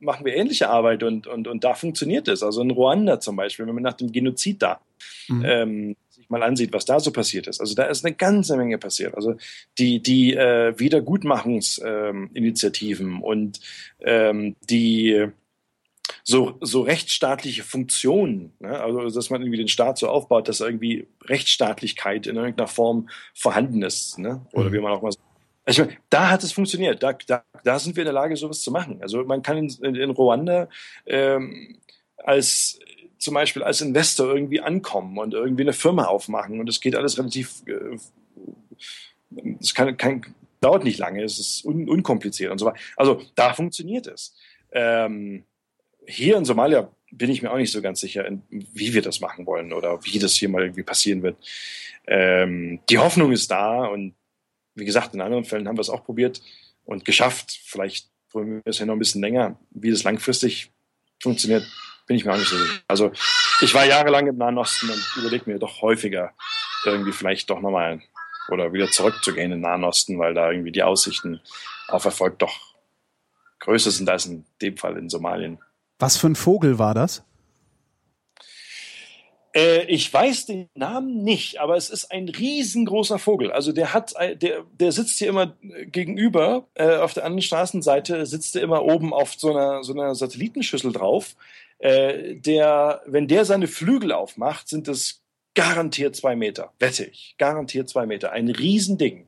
machen wir ähnliche Arbeit und, und, und da funktioniert es. Also in Ruanda zum Beispiel, wenn man nach dem Genozid da mhm. ähm, sich mal ansieht, was da so passiert ist. Also da ist eine ganze Menge passiert. Also die, die äh, Wiedergutmachungsinitiativen ähm, und ähm, die so, so rechtsstaatliche Funktionen, ne? also dass man irgendwie den Staat so aufbaut, dass irgendwie Rechtsstaatlichkeit in irgendeiner Form vorhanden ist, ne? oder mhm. wie man auch mal sagt also da hat es funktioniert. Da, da, da sind wir in der Lage, sowas zu machen. Also man kann in, in Ruanda ähm, als zum Beispiel als Investor irgendwie ankommen und irgendwie eine Firma aufmachen und es geht alles relativ, äh, es kann, dauert nicht lange, es ist un, unkompliziert und so weiter. Also da funktioniert es. Ähm, hier in Somalia bin ich mir auch nicht so ganz sicher, wie wir das machen wollen oder wie das hier mal irgendwie passieren wird. Ähm, die Hoffnung ist da und wie gesagt, in anderen Fällen haben wir es auch probiert und geschafft. Vielleicht probieren wir es ja noch ein bisschen länger. Wie das langfristig funktioniert, bin ich mir auch nicht so sicher. Also ich war jahrelang im Nahen Osten und überlege mir doch häufiger, irgendwie vielleicht doch nochmal oder wieder zurückzugehen in den Nahen Osten, weil da irgendwie die Aussichten auf Erfolg doch größer sind als in dem Fall in Somalien. Was für ein Vogel war das? Äh, ich weiß den Namen nicht, aber es ist ein riesengroßer Vogel. Also der hat, der, der sitzt hier immer gegenüber. Äh, auf der anderen Straßenseite sitzt er immer oben auf so einer, so einer Satellitenschüssel drauf. Äh, der, wenn der seine Flügel aufmacht, sind es garantiert zwei Meter. Wette ich. Garantiert zwei Meter. Ein Riesending.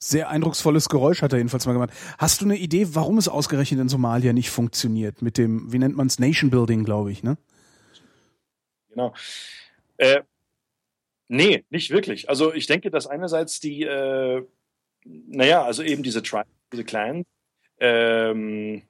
Sehr eindrucksvolles Geräusch hat er jedenfalls mal gemacht. Hast du eine Idee, warum es ausgerechnet in Somalia nicht funktioniert? Mit dem, wie nennt man es, Nation Building, glaube ich, ne? Genau. Äh, nee, nicht wirklich. Also ich denke, dass einerseits die, äh, naja, also eben diese Tribes, diese Clans, ähm,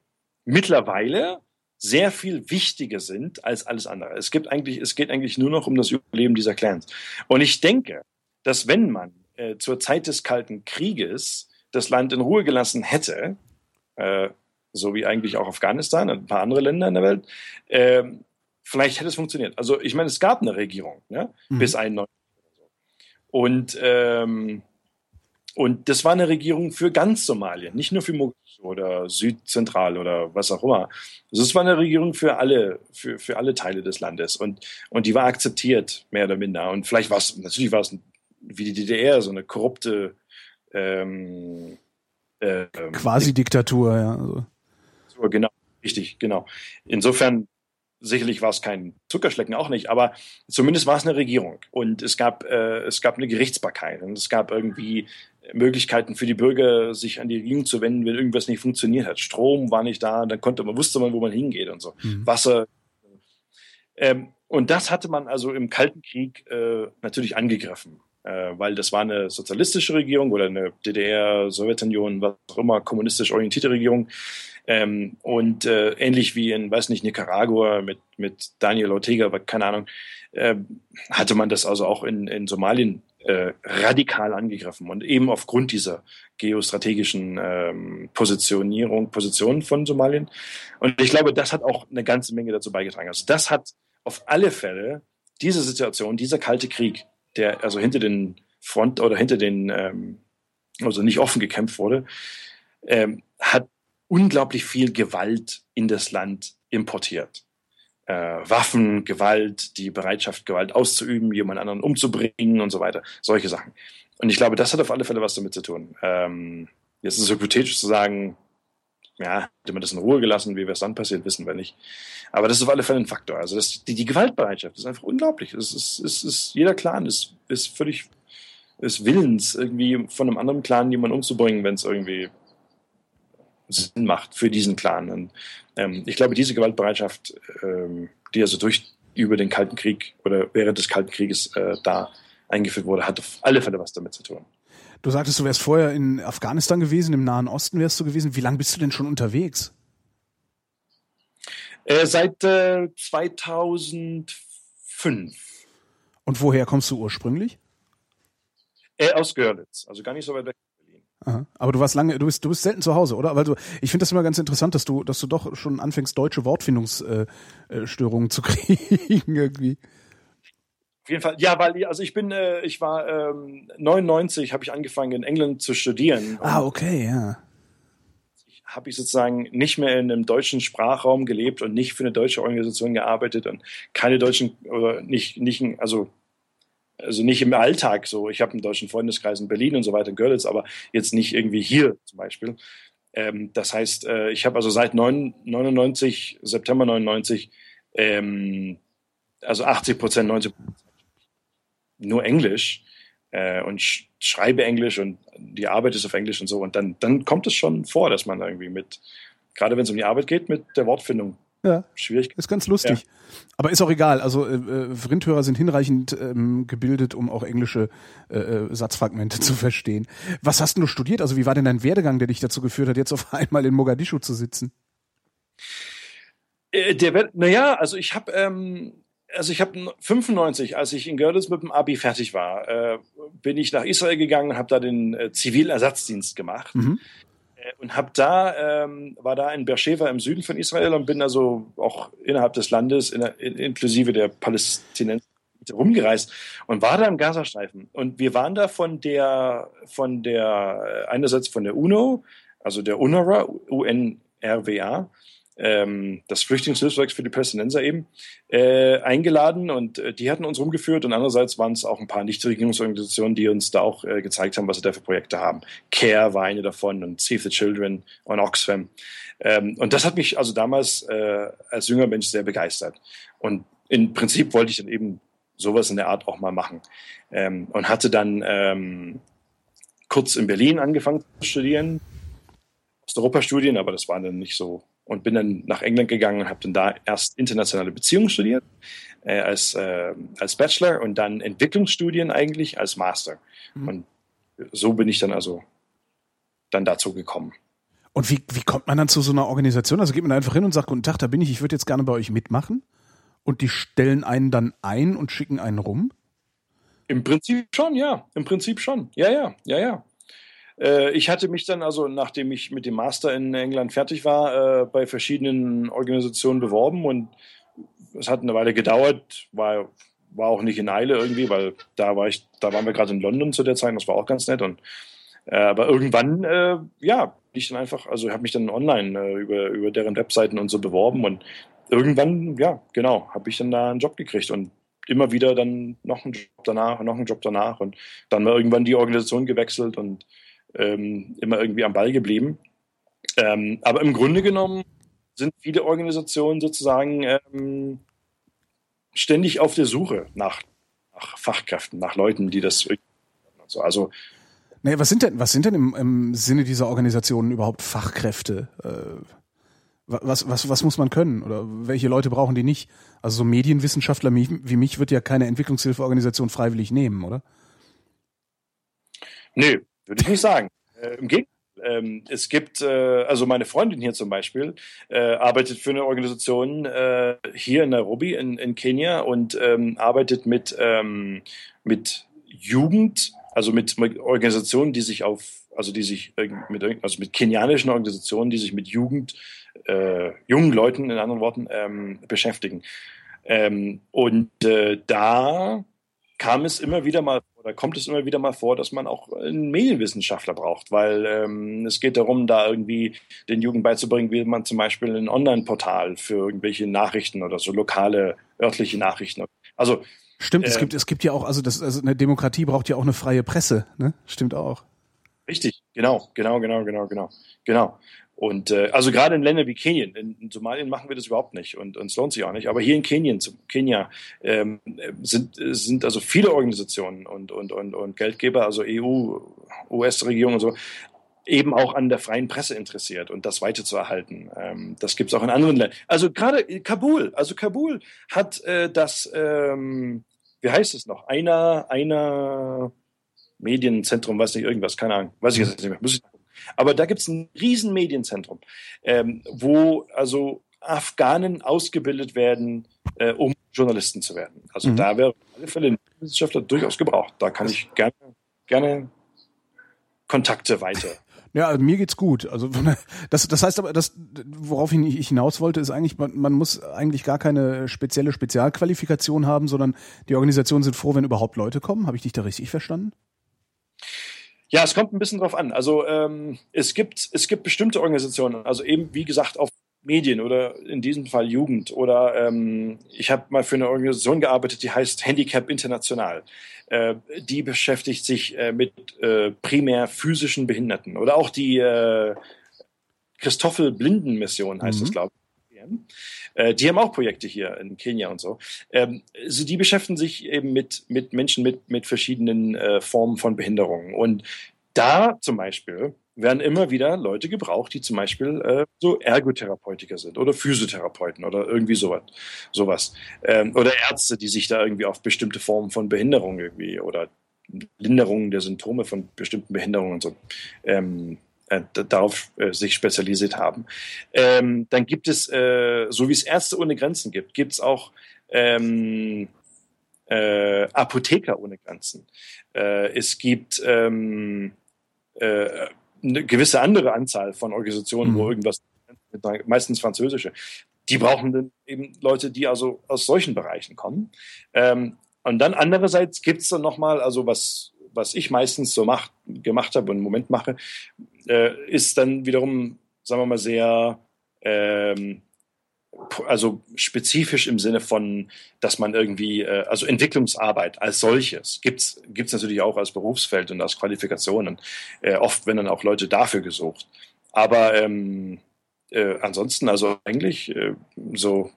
mittlerweile sehr viel wichtiger sind als alles andere. Es gibt eigentlich, es geht eigentlich nur noch um das Überleben dieser Clans. Und ich denke, dass wenn man äh, zur Zeit des Kalten Krieges das Land in Ruhe gelassen hätte, äh, so wie eigentlich auch Afghanistan und ein paar andere Länder in der Welt, äh, vielleicht hätte es funktioniert. Also ich meine, es gab eine Regierung ne? Mhm. bis 91 und ähm, und das war eine Regierung für ganz Somalien, nicht nur für Mogadischu oder Südzentral oder was auch immer. Also es war eine Regierung für alle, für, für alle Teile des Landes und, und die war akzeptiert, mehr oder minder. Und vielleicht war es, natürlich war es wie die DDR, so eine korrupte ähm, äh, Quasi-Diktatur, ja. Also. Genau, richtig, genau. Insofern sicherlich war es kein Zuckerschlecken, auch nicht, aber zumindest war es eine Regierung und es gab, äh, es gab eine Gerichtsbarkeit und es gab irgendwie Möglichkeiten für die Bürger, sich an die Regierung zu wenden, wenn irgendwas nicht funktioniert hat. Strom war nicht da, dann konnte man, wusste man, wo man hingeht und so. Mhm. Wasser. Ähm, und das hatte man also im Kalten Krieg äh, natürlich angegriffen, äh, weil das war eine sozialistische Regierung oder eine DDR, Sowjetunion, was auch immer, kommunistisch orientierte Regierung. Ähm, und äh, ähnlich wie in, weiß nicht, Nicaragua mit, mit Daniel Ortega, keine Ahnung, äh, hatte man das also auch in, in Somalien äh, radikal angegriffen und eben aufgrund dieser geostrategischen ähm, Positionierung, Positionen von Somalien. Und ich glaube, das hat auch eine ganze Menge dazu beigetragen. Also das hat auf alle Fälle diese Situation, dieser kalte Krieg, der also hinter den Front oder hinter den, ähm, also nicht offen gekämpft wurde, ähm, hat unglaublich viel Gewalt in das Land importiert äh, Waffen, Gewalt, die Bereitschaft, Gewalt auszuüben, jemand anderen umzubringen und so weiter. Solche Sachen. Und ich glaube, das hat auf alle Fälle was damit zu tun. Ähm, jetzt ist es hypothetisch zu sagen, ja, hätte man das in Ruhe gelassen, wie wäre es dann passiert, wissen wir nicht. Aber das ist auf alle Fälle ein Faktor. Also das, die, die Gewaltbereitschaft ist einfach unglaublich. Es ist, es ist, jeder Clan ist, ist völlig ist willens, irgendwie von einem anderen Clan jemanden umzubringen, wenn es irgendwie Sinn macht für diesen Clan. Und ähm, ich glaube, diese Gewaltbereitschaft, ähm, die also durch über den Kalten Krieg oder während des Kalten Krieges äh, da eingeführt wurde, hat auf alle Fälle was damit zu tun. Du sagtest, du wärst vorher in Afghanistan gewesen, im Nahen Osten wärst du gewesen. Wie lange bist du denn schon unterwegs? Äh, seit äh, 2005. Und woher kommst du ursprünglich? Äh, aus Görlitz, also gar nicht so weit weg. Aha. Aber du warst lange, du bist, du bist selten zu Hause, oder? Weil du, ich finde das immer ganz interessant, dass du, dass du doch schon anfängst, deutsche Wortfindungsstörungen äh, zu kriegen irgendwie. Auf jeden Fall, ja, weil also ich bin, äh, ich war ähm, 99, habe ich angefangen in England zu studieren. Ah, okay, ja. Habe ich sozusagen nicht mehr in einem deutschen Sprachraum gelebt und nicht für eine deutsche Organisation gearbeitet und keine deutschen oder nicht, nicht, also also nicht im Alltag so. Ich habe einen deutschen Freundeskreis in Berlin und so weiter, in Görlitz, aber jetzt nicht irgendwie hier zum Beispiel. Ähm, das heißt, äh, ich habe also seit 9, 99, September 99, ähm, also 80 Prozent, 90 Prozent nur Englisch äh, und sch schreibe Englisch und die Arbeit ist auf Englisch und so. Und dann, dann kommt es schon vor, dass man irgendwie mit, gerade wenn es um die Arbeit geht, mit der Wortfindung ja. Schwierig. Ist ganz lustig. Ja. Aber ist auch egal. Also äh, äh Vrindhörer sind hinreichend ähm, gebildet, um auch englische äh, äh, Satzfragmente zu verstehen. Was hast du studiert? Also wie war denn dein Werdegang, der dich dazu geführt hat, jetzt auf einmal in Mogadischu zu sitzen? Äh, der, naja, also ich habe ähm, also ich habe 95, als ich in Görlitz mit dem Abi fertig war, äh, bin ich nach Israel gegangen habe da den äh, Zivilersatzdienst gemacht. Mhm. Äh, und habe da ähm, war da in Beersheba im Süden von Israel und bin also auch innerhalb des Landes in, in, inklusive der Palästinenser rumgereist und war da im Gazastreifen. Und wir waren da von der von der äh, einerseits von der UNO also der UNRWA UNRWA ähm, das Flüchtlingshilfswerk für die Palästinenser eben, äh, eingeladen und äh, die hatten uns rumgeführt und andererseits waren es auch ein paar Nichtregierungsorganisationen, die uns da auch äh, gezeigt haben, was sie da für Projekte haben. CARE war eine davon und Save the Children und Oxfam. Ähm, und das hat mich also damals äh, als junger Mensch sehr begeistert. Und im Prinzip wollte ich dann eben sowas in der Art auch mal machen. Ähm, und hatte dann ähm, kurz in Berlin angefangen zu studieren, Osteuropa-Studien, aber das war dann nicht so und bin dann nach England gegangen und habe dann da erst internationale Beziehungen studiert äh, als, äh, als Bachelor und dann Entwicklungsstudien eigentlich als Master. Mhm. Und so bin ich dann also dann dazu gekommen. Und wie, wie kommt man dann zu so einer Organisation? Also geht man einfach hin und sagt, guten Tag, da bin ich, ich würde jetzt gerne bei euch mitmachen. Und die stellen einen dann ein und schicken einen rum? Im Prinzip schon, ja. Im Prinzip schon. Ja, ja, ja, ja. Äh, ich hatte mich dann also, nachdem ich mit dem Master in England fertig war, äh, bei verschiedenen Organisationen beworben und es hat eine Weile gedauert, war, war auch nicht in Eile irgendwie, weil da war ich, da waren wir gerade in London zu der Zeit, das war auch ganz nett und äh, aber irgendwann, äh, ja, ich dann einfach, also habe mich dann online äh, über, über deren Webseiten und so beworben und irgendwann, ja, genau, habe ich dann da einen Job gekriegt und immer wieder dann noch einen Job danach, noch einen Job danach und dann war irgendwann die Organisation gewechselt und ähm, immer irgendwie am Ball geblieben. Ähm, aber im Grunde genommen sind viele Organisationen sozusagen ähm, ständig auf der Suche nach, nach, Fachkräften, nach Leuten, die das so. Also Nee, was sind denn, was sind denn im, im Sinne dieser Organisationen überhaupt Fachkräfte? Äh, was, was, was muss man können? Oder welche Leute brauchen die nicht? Also so Medienwissenschaftler wie mich wird ja keine Entwicklungshilfeorganisation freiwillig nehmen, oder? Nö, würde ich nicht sagen. Äh, Im Gegenteil. Ähm, es gibt, äh, also meine Freundin hier zum Beispiel, äh, arbeitet für eine Organisation äh, hier in Nairobi in, in Kenia und ähm, arbeitet mit, ähm, mit Jugend, also mit, Organisationen, die sich auf, also die sich mit, also mit kenianischen Organisationen, die sich mit Jugend, äh, jungen Leuten in anderen Worten ähm, beschäftigen. Ähm, und äh, da kam es immer wieder mal oder kommt es immer wieder mal vor, dass man auch einen Medienwissenschaftler braucht, weil ähm, es geht darum, da irgendwie den Jugend beizubringen, wie man zum Beispiel ein Online-Portal für irgendwelche Nachrichten oder so lokale örtliche Nachrichten. Also stimmt, äh, es gibt es gibt ja auch also das also eine Demokratie braucht ja auch eine freie Presse, ne? Stimmt auch. Richtig, genau, genau, genau, genau, genau, genau. Und äh, also gerade in Ländern wie Kenia, in, Somalien machen wir das überhaupt nicht und es lohnt sich auch nicht. Aber hier in Kenia, Kenia ähm, sind, sind also viele Organisationen und, und, und, und Geldgeber, also EU, US-Regierung und so, eben auch an der freien Presse interessiert und das weiterzuerhalten. Ähm, das gibt es auch in anderen Ländern. Also gerade Kabul, also Kabul hat äh, das, ähm, wie heißt es noch, einer, einer Medienzentrum, weiß nicht, irgendwas, keine Ahnung, weiß ich jetzt nicht mehr, muss ich aber da gibt es ein riesen Medienzentrum, ähm, wo also Afghanen ausgebildet werden, äh, um Journalisten zu werden. Also mhm. da wäre auf alle Fälle ein Wissenschaftler durchaus gebraucht. Da kann ich gerne, gerne Kontakte weiter. Ja, also mir geht's gut. Also das, das heißt aber, das, worauf ich hinaus wollte, ist eigentlich, man, man muss eigentlich gar keine spezielle Spezialqualifikation haben, sondern die Organisationen sind froh, wenn überhaupt Leute kommen. Habe ich dich da richtig verstanden? Ja, es kommt ein bisschen drauf an. Also ähm, es gibt es gibt bestimmte Organisationen, also eben wie gesagt auf Medien oder in diesem Fall Jugend oder ähm, ich habe mal für eine Organisation gearbeitet, die heißt Handicap International. Äh, die beschäftigt sich äh, mit äh, primär physischen Behinderten oder auch die äh, Christoffel Blinden Mission heißt mhm. es glaube ich. Äh, die haben auch Projekte hier in Kenia und so. Ähm, also die beschäftigen sich eben mit, mit Menschen mit, mit verschiedenen äh, Formen von Behinderungen. Und da zum Beispiel werden immer wieder Leute gebraucht, die zum Beispiel äh, so Ergotherapeutiker sind oder Physiotherapeuten oder irgendwie sowas. sowas. Ähm, oder Ärzte, die sich da irgendwie auf bestimmte Formen von Behinderung irgendwie oder Linderungen der Symptome von bestimmten Behinderungen und so ähm, äh, darauf äh, sich spezialisiert haben. Ähm, dann gibt es, äh, so wie es Ärzte ohne Grenzen gibt, gibt es auch ähm, äh, Apotheker ohne Grenzen. Äh, es gibt ähm, äh, eine gewisse andere Anzahl von Organisationen, mhm. wo irgendwas, meistens französische, die brauchen dann eben Leute, die also aus solchen Bereichen kommen. Ähm, und dann andererseits gibt es dann nochmal, also was was ich meistens so macht, gemacht habe und im Moment mache, äh, ist dann wiederum, sagen wir mal, sehr ähm, also spezifisch im Sinne von, dass man irgendwie, äh, also Entwicklungsarbeit als solches gibt's gibt's natürlich auch als Berufsfeld und als Qualifikationen. Äh, oft werden dann auch Leute dafür gesucht. Aber ähm, äh, ansonsten, also eigentlich äh, so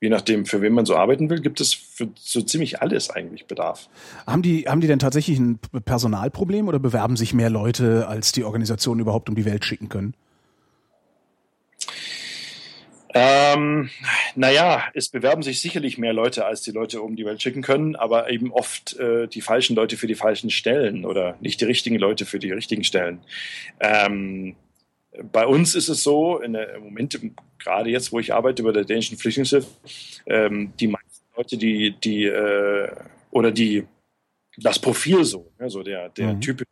je nachdem, für wen man so arbeiten will, gibt es für so ziemlich alles eigentlich Bedarf. Haben die, haben die denn tatsächlich ein Personalproblem oder bewerben sich mehr Leute, als die Organisationen überhaupt um die Welt schicken können? Ähm, naja, es bewerben sich sicherlich mehr Leute, als die Leute um die Welt schicken können, aber eben oft äh, die falschen Leute für die falschen Stellen oder nicht die richtigen Leute für die richtigen Stellen. Ähm, bei uns ist es so, in der, im Moment, gerade jetzt, wo ich arbeite bei der dänischen Flüchtlingshilfe, ähm, die meisten Leute, die, die, äh, oder die, das Profil so, also der, der mhm. typische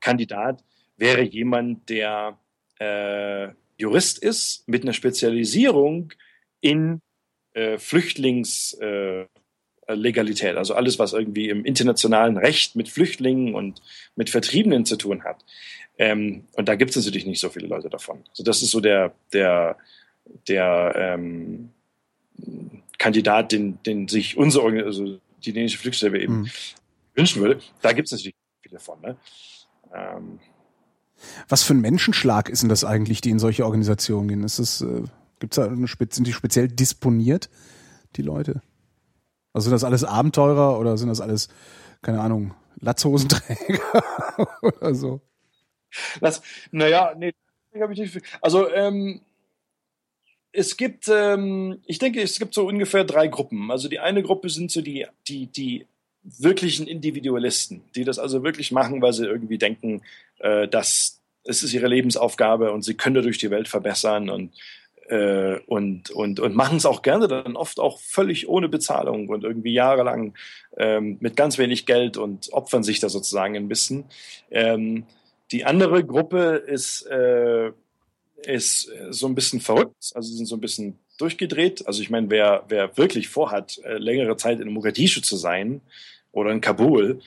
Kandidat wäre jemand, der äh, Jurist ist mit einer Spezialisierung in äh, Flüchtlingslegalität, äh, also alles, was irgendwie im internationalen Recht mit Flüchtlingen und mit Vertriebenen zu tun hat. Ähm, und da gibt es natürlich nicht so viele Leute davon. Also das ist so der, der, der ähm, Kandidat, den, den sich unsere also die dänische Flüchtlingshilfe eben mhm. wünschen würde. Da gibt es natürlich viele von. Ne? Ähm, Was für ein Menschenschlag ist denn das eigentlich, die in solche Organisationen gehen? Ist das, äh, gibt's da eine, sind die speziell disponiert, die Leute? Also sind das alles Abenteurer oder sind das alles, keine Ahnung, Latzhosenträger oder so? Das, naja, nee, habe ich nicht. Also, ähm, es gibt, ähm, ich denke, es gibt so ungefähr drei Gruppen. Also die eine Gruppe sind so die, die, die wirklichen Individualisten, die das also wirklich machen, weil sie irgendwie denken, äh, dass es ist ihre Lebensaufgabe und sie können durch die Welt verbessern und äh, und, und, und machen es auch gerne dann oft auch völlig ohne Bezahlung und irgendwie jahrelang ähm, mit ganz wenig Geld und opfern sich da sozusagen ein bisschen. Ähm, die andere Gruppe ist, äh, ist so ein bisschen verrückt, also sind so ein bisschen durchgedreht. Also ich meine, wer, wer wirklich vorhat, äh, längere Zeit in Mogadischu zu sein oder in Kabul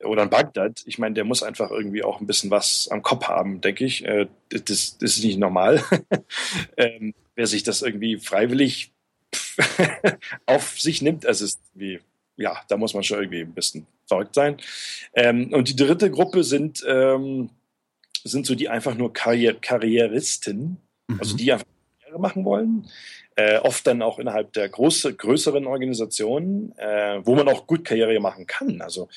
oder in Bagdad, ich meine, der muss einfach irgendwie auch ein bisschen was am Kopf haben, denke ich. Äh, das, das ist nicht normal. ähm, wer sich das irgendwie freiwillig auf sich nimmt, also ist wie, ja, da muss man schon irgendwie ein bisschen verrückt sein. Ähm, und die dritte Gruppe sind ähm, sind so die einfach nur Karrier Karrieristen, mhm. also die einfach Karriere machen wollen. Äh, oft dann auch innerhalb der große, größeren Organisationen, äh, wo man auch gut Karriere machen kann. Also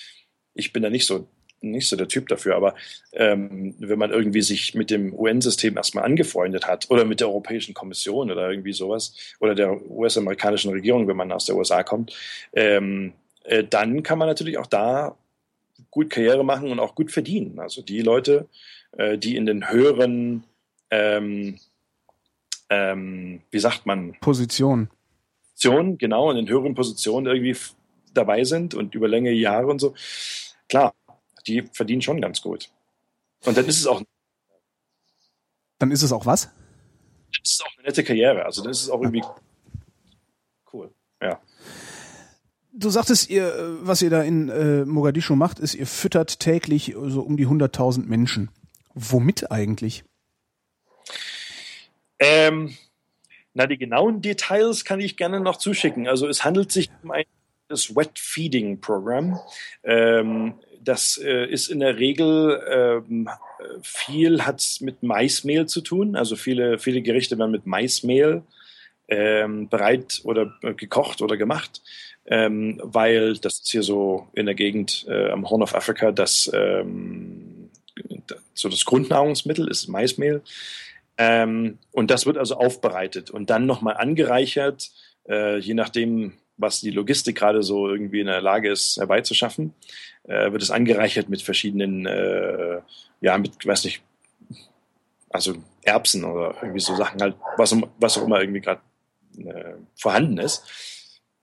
ich bin da nicht so nicht so der Typ dafür, aber ähm, wenn man irgendwie sich mit dem UN-System erstmal angefreundet hat oder mit der Europäischen Kommission oder irgendwie sowas oder der US-amerikanischen Regierung, wenn man aus der USA kommt, ähm, äh, dann kann man natürlich auch da gut Karriere machen und auch gut verdienen. Also die Leute, äh, die in den höheren, ähm, ähm, wie sagt man? Positionen. Positionen, genau, in den höheren Positionen irgendwie dabei sind und über längere Jahre und so. Klar, die verdienen schon ganz gut. Und dann ist es auch. Dann ist es auch was? Das ist auch eine nette Karriere. Also dann ist es auch irgendwie cool. Ja. Du sagtest, ihr, was ihr da in äh, Mogadischu macht, ist, ihr füttert täglich so um die 100.000 Menschen. Womit eigentlich? Ähm, na, die genauen Details kann ich gerne noch zuschicken. Also es handelt sich um ein das Wet Feeding Program. Ähm, das äh, ist in der Regel ähm, viel hat mit Maismehl zu tun. Also viele, viele Gerichte werden mit Maismehl ähm, bereit oder äh, gekocht oder gemacht, ähm, weil das ist hier so in der Gegend äh, am Horn of Africa das ähm, so das Grundnahrungsmittel ist Maismehl. Ähm, und das wird also aufbereitet und dann nochmal angereichert, äh, je nachdem, was die Logistik gerade so irgendwie in der Lage ist, herbeizuschaffen, äh, wird es angereichert mit verschiedenen, äh, ja, mit, weiß nicht, also Erbsen oder irgendwie so Sachen halt, was, was auch immer irgendwie gerade äh, vorhanden ist.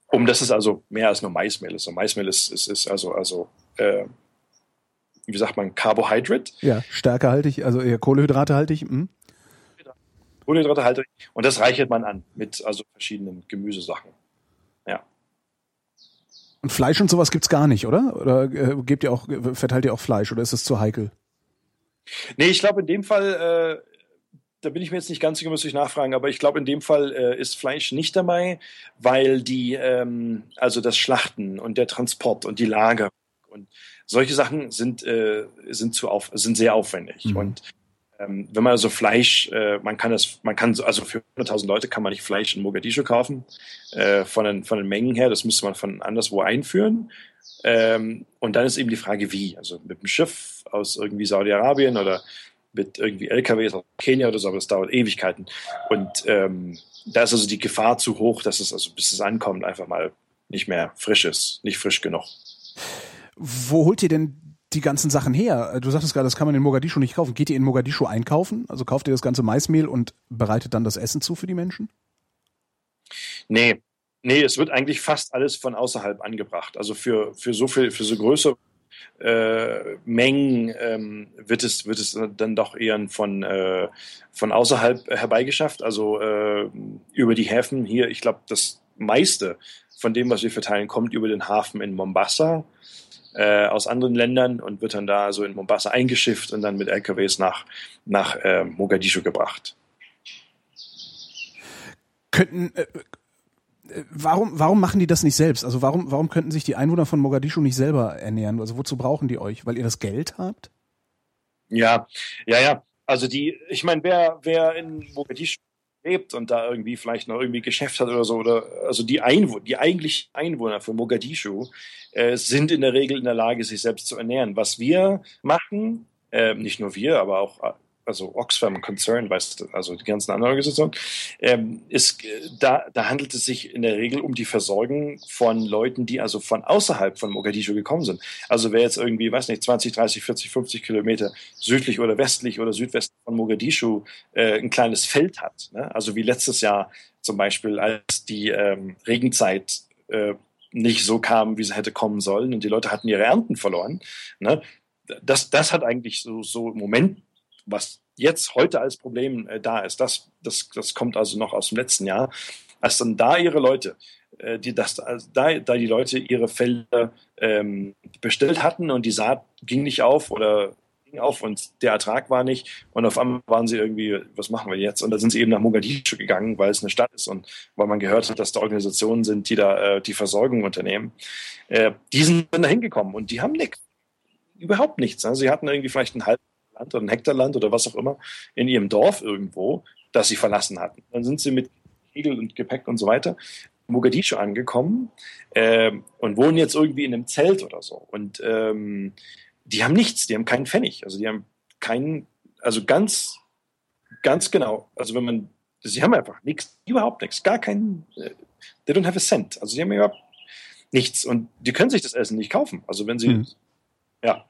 Um das ist also mehr als nur Maismehl ist. So Maismehl ist, ist, ist also, also äh, wie sagt man, Carbohydrate. Ja, stärkehaltig, also eher Kohlenhydratehaltig. Hm. Kohlenhydratehaltig. Und das reichert man an mit also verschiedenen Gemüsesachen. Und Fleisch und sowas gibt's gar nicht, oder? Oder äh, gebt ihr auch, verteilt ihr auch Fleisch oder ist es zu heikel? Nee, ich glaube in dem Fall, äh, da bin ich mir jetzt nicht ganz sicher, müsste ich nachfragen, aber ich glaube in dem Fall äh, ist Fleisch nicht dabei, weil die, ähm, also das Schlachten und der Transport und die Lager und solche Sachen sind, äh, sind, zu auf, sind sehr aufwendig. Mhm. Und ähm, wenn man also Fleisch, äh, man kann das, man kann, also für 100.000 Leute kann man nicht Fleisch in Mogadischu kaufen, äh, von, den, von den Mengen her, das müsste man von anderswo einführen. Ähm, und dann ist eben die Frage, wie. Also mit dem Schiff aus irgendwie Saudi-Arabien oder mit irgendwie LKWs aus Kenia oder so, aber das dauert Ewigkeiten. Und ähm, da ist also die Gefahr zu hoch, dass es also bis es ankommt einfach mal nicht mehr frisch ist, nicht frisch genug. Wo holt ihr denn die ganzen Sachen her? Du sagtest gerade, das kann man in Mogadischu nicht kaufen. Geht ihr in Mogadischu einkaufen? Also kauft ihr das ganze Maismehl und bereitet dann das Essen zu für die Menschen? Nee, nee, es wird eigentlich fast alles von außerhalb angebracht. Also für, für so viel, für so größere äh, Mengen ähm, wird, es, wird es dann doch eher von, äh, von außerhalb herbeigeschafft. Also äh, über die Häfen hier, ich glaube, das meiste von dem, was wir verteilen, kommt über den Hafen in Mombasa äh, aus anderen Ländern und wird dann da so in Mombasa eingeschifft und dann mit LKWs nach, nach äh, Mogadischu gebracht. Könnten, äh, warum, warum machen die das nicht selbst? Also warum, warum könnten sich die Einwohner von Mogadischu nicht selber ernähren? Also wozu brauchen die euch? Weil ihr das Geld habt? Ja, ja, ja. Also die, ich meine, wer, wer in Mogadischu lebt und da irgendwie vielleicht noch irgendwie Geschäft hat oder so, oder also die Einwohner, die eigentlichen Einwohner von Mogadischu äh, sind in der Regel in der Lage, sich selbst zu ernähren. Was wir machen, äh, nicht nur wir, aber auch also Oxfam Concern, weißt du, also die ganzen anderen Organisationen, ähm, ist, da, da handelt es sich in der Regel um die Versorgung von Leuten, die also von außerhalb von Mogadischu gekommen sind. Also wer jetzt irgendwie, weiß nicht, 20, 30, 40, 50 Kilometer südlich oder westlich oder südwestlich von Mogadischu äh, ein kleines Feld hat, ne? also wie letztes Jahr zum Beispiel, als die ähm, Regenzeit äh, nicht so kam, wie sie hätte kommen sollen und die Leute hatten ihre Ernten verloren. Ne? Das, das hat eigentlich so, so im Moment was jetzt heute als Problem äh, da ist, das, das, das kommt also noch aus dem letzten Jahr, als dann da ihre Leute, äh, die das, also da, da die Leute ihre Felder ähm, bestellt hatten und die Saat ging nicht auf oder ging auf und der Ertrag war nicht und auf einmal waren sie irgendwie, was machen wir jetzt? Und da sind sie eben nach Mogadischu gegangen, weil es eine Stadt ist und weil man gehört hat, dass da Organisationen sind, die da äh, die Versorgung unternehmen. Äh, die sind dann da hingekommen und die haben nichts. Überhaupt nichts. Also sie hatten irgendwie vielleicht einen halben Land oder ein Hektar Land oder was auch immer in ihrem Dorf irgendwo, das sie verlassen hatten. Dann sind sie mit Kegel und Gepäck und so weiter in Mogadischu angekommen äh, und wohnen jetzt irgendwie in einem Zelt oder so. Und ähm, die haben nichts, die haben keinen Pfennig. Also die haben keinen, also ganz, ganz genau. Also wenn man, sie haben einfach nichts, überhaupt nichts, gar keinen, äh, they don't have a cent. Also sie haben überhaupt nichts und die können sich das Essen nicht kaufen. Also wenn sie, hm. ja,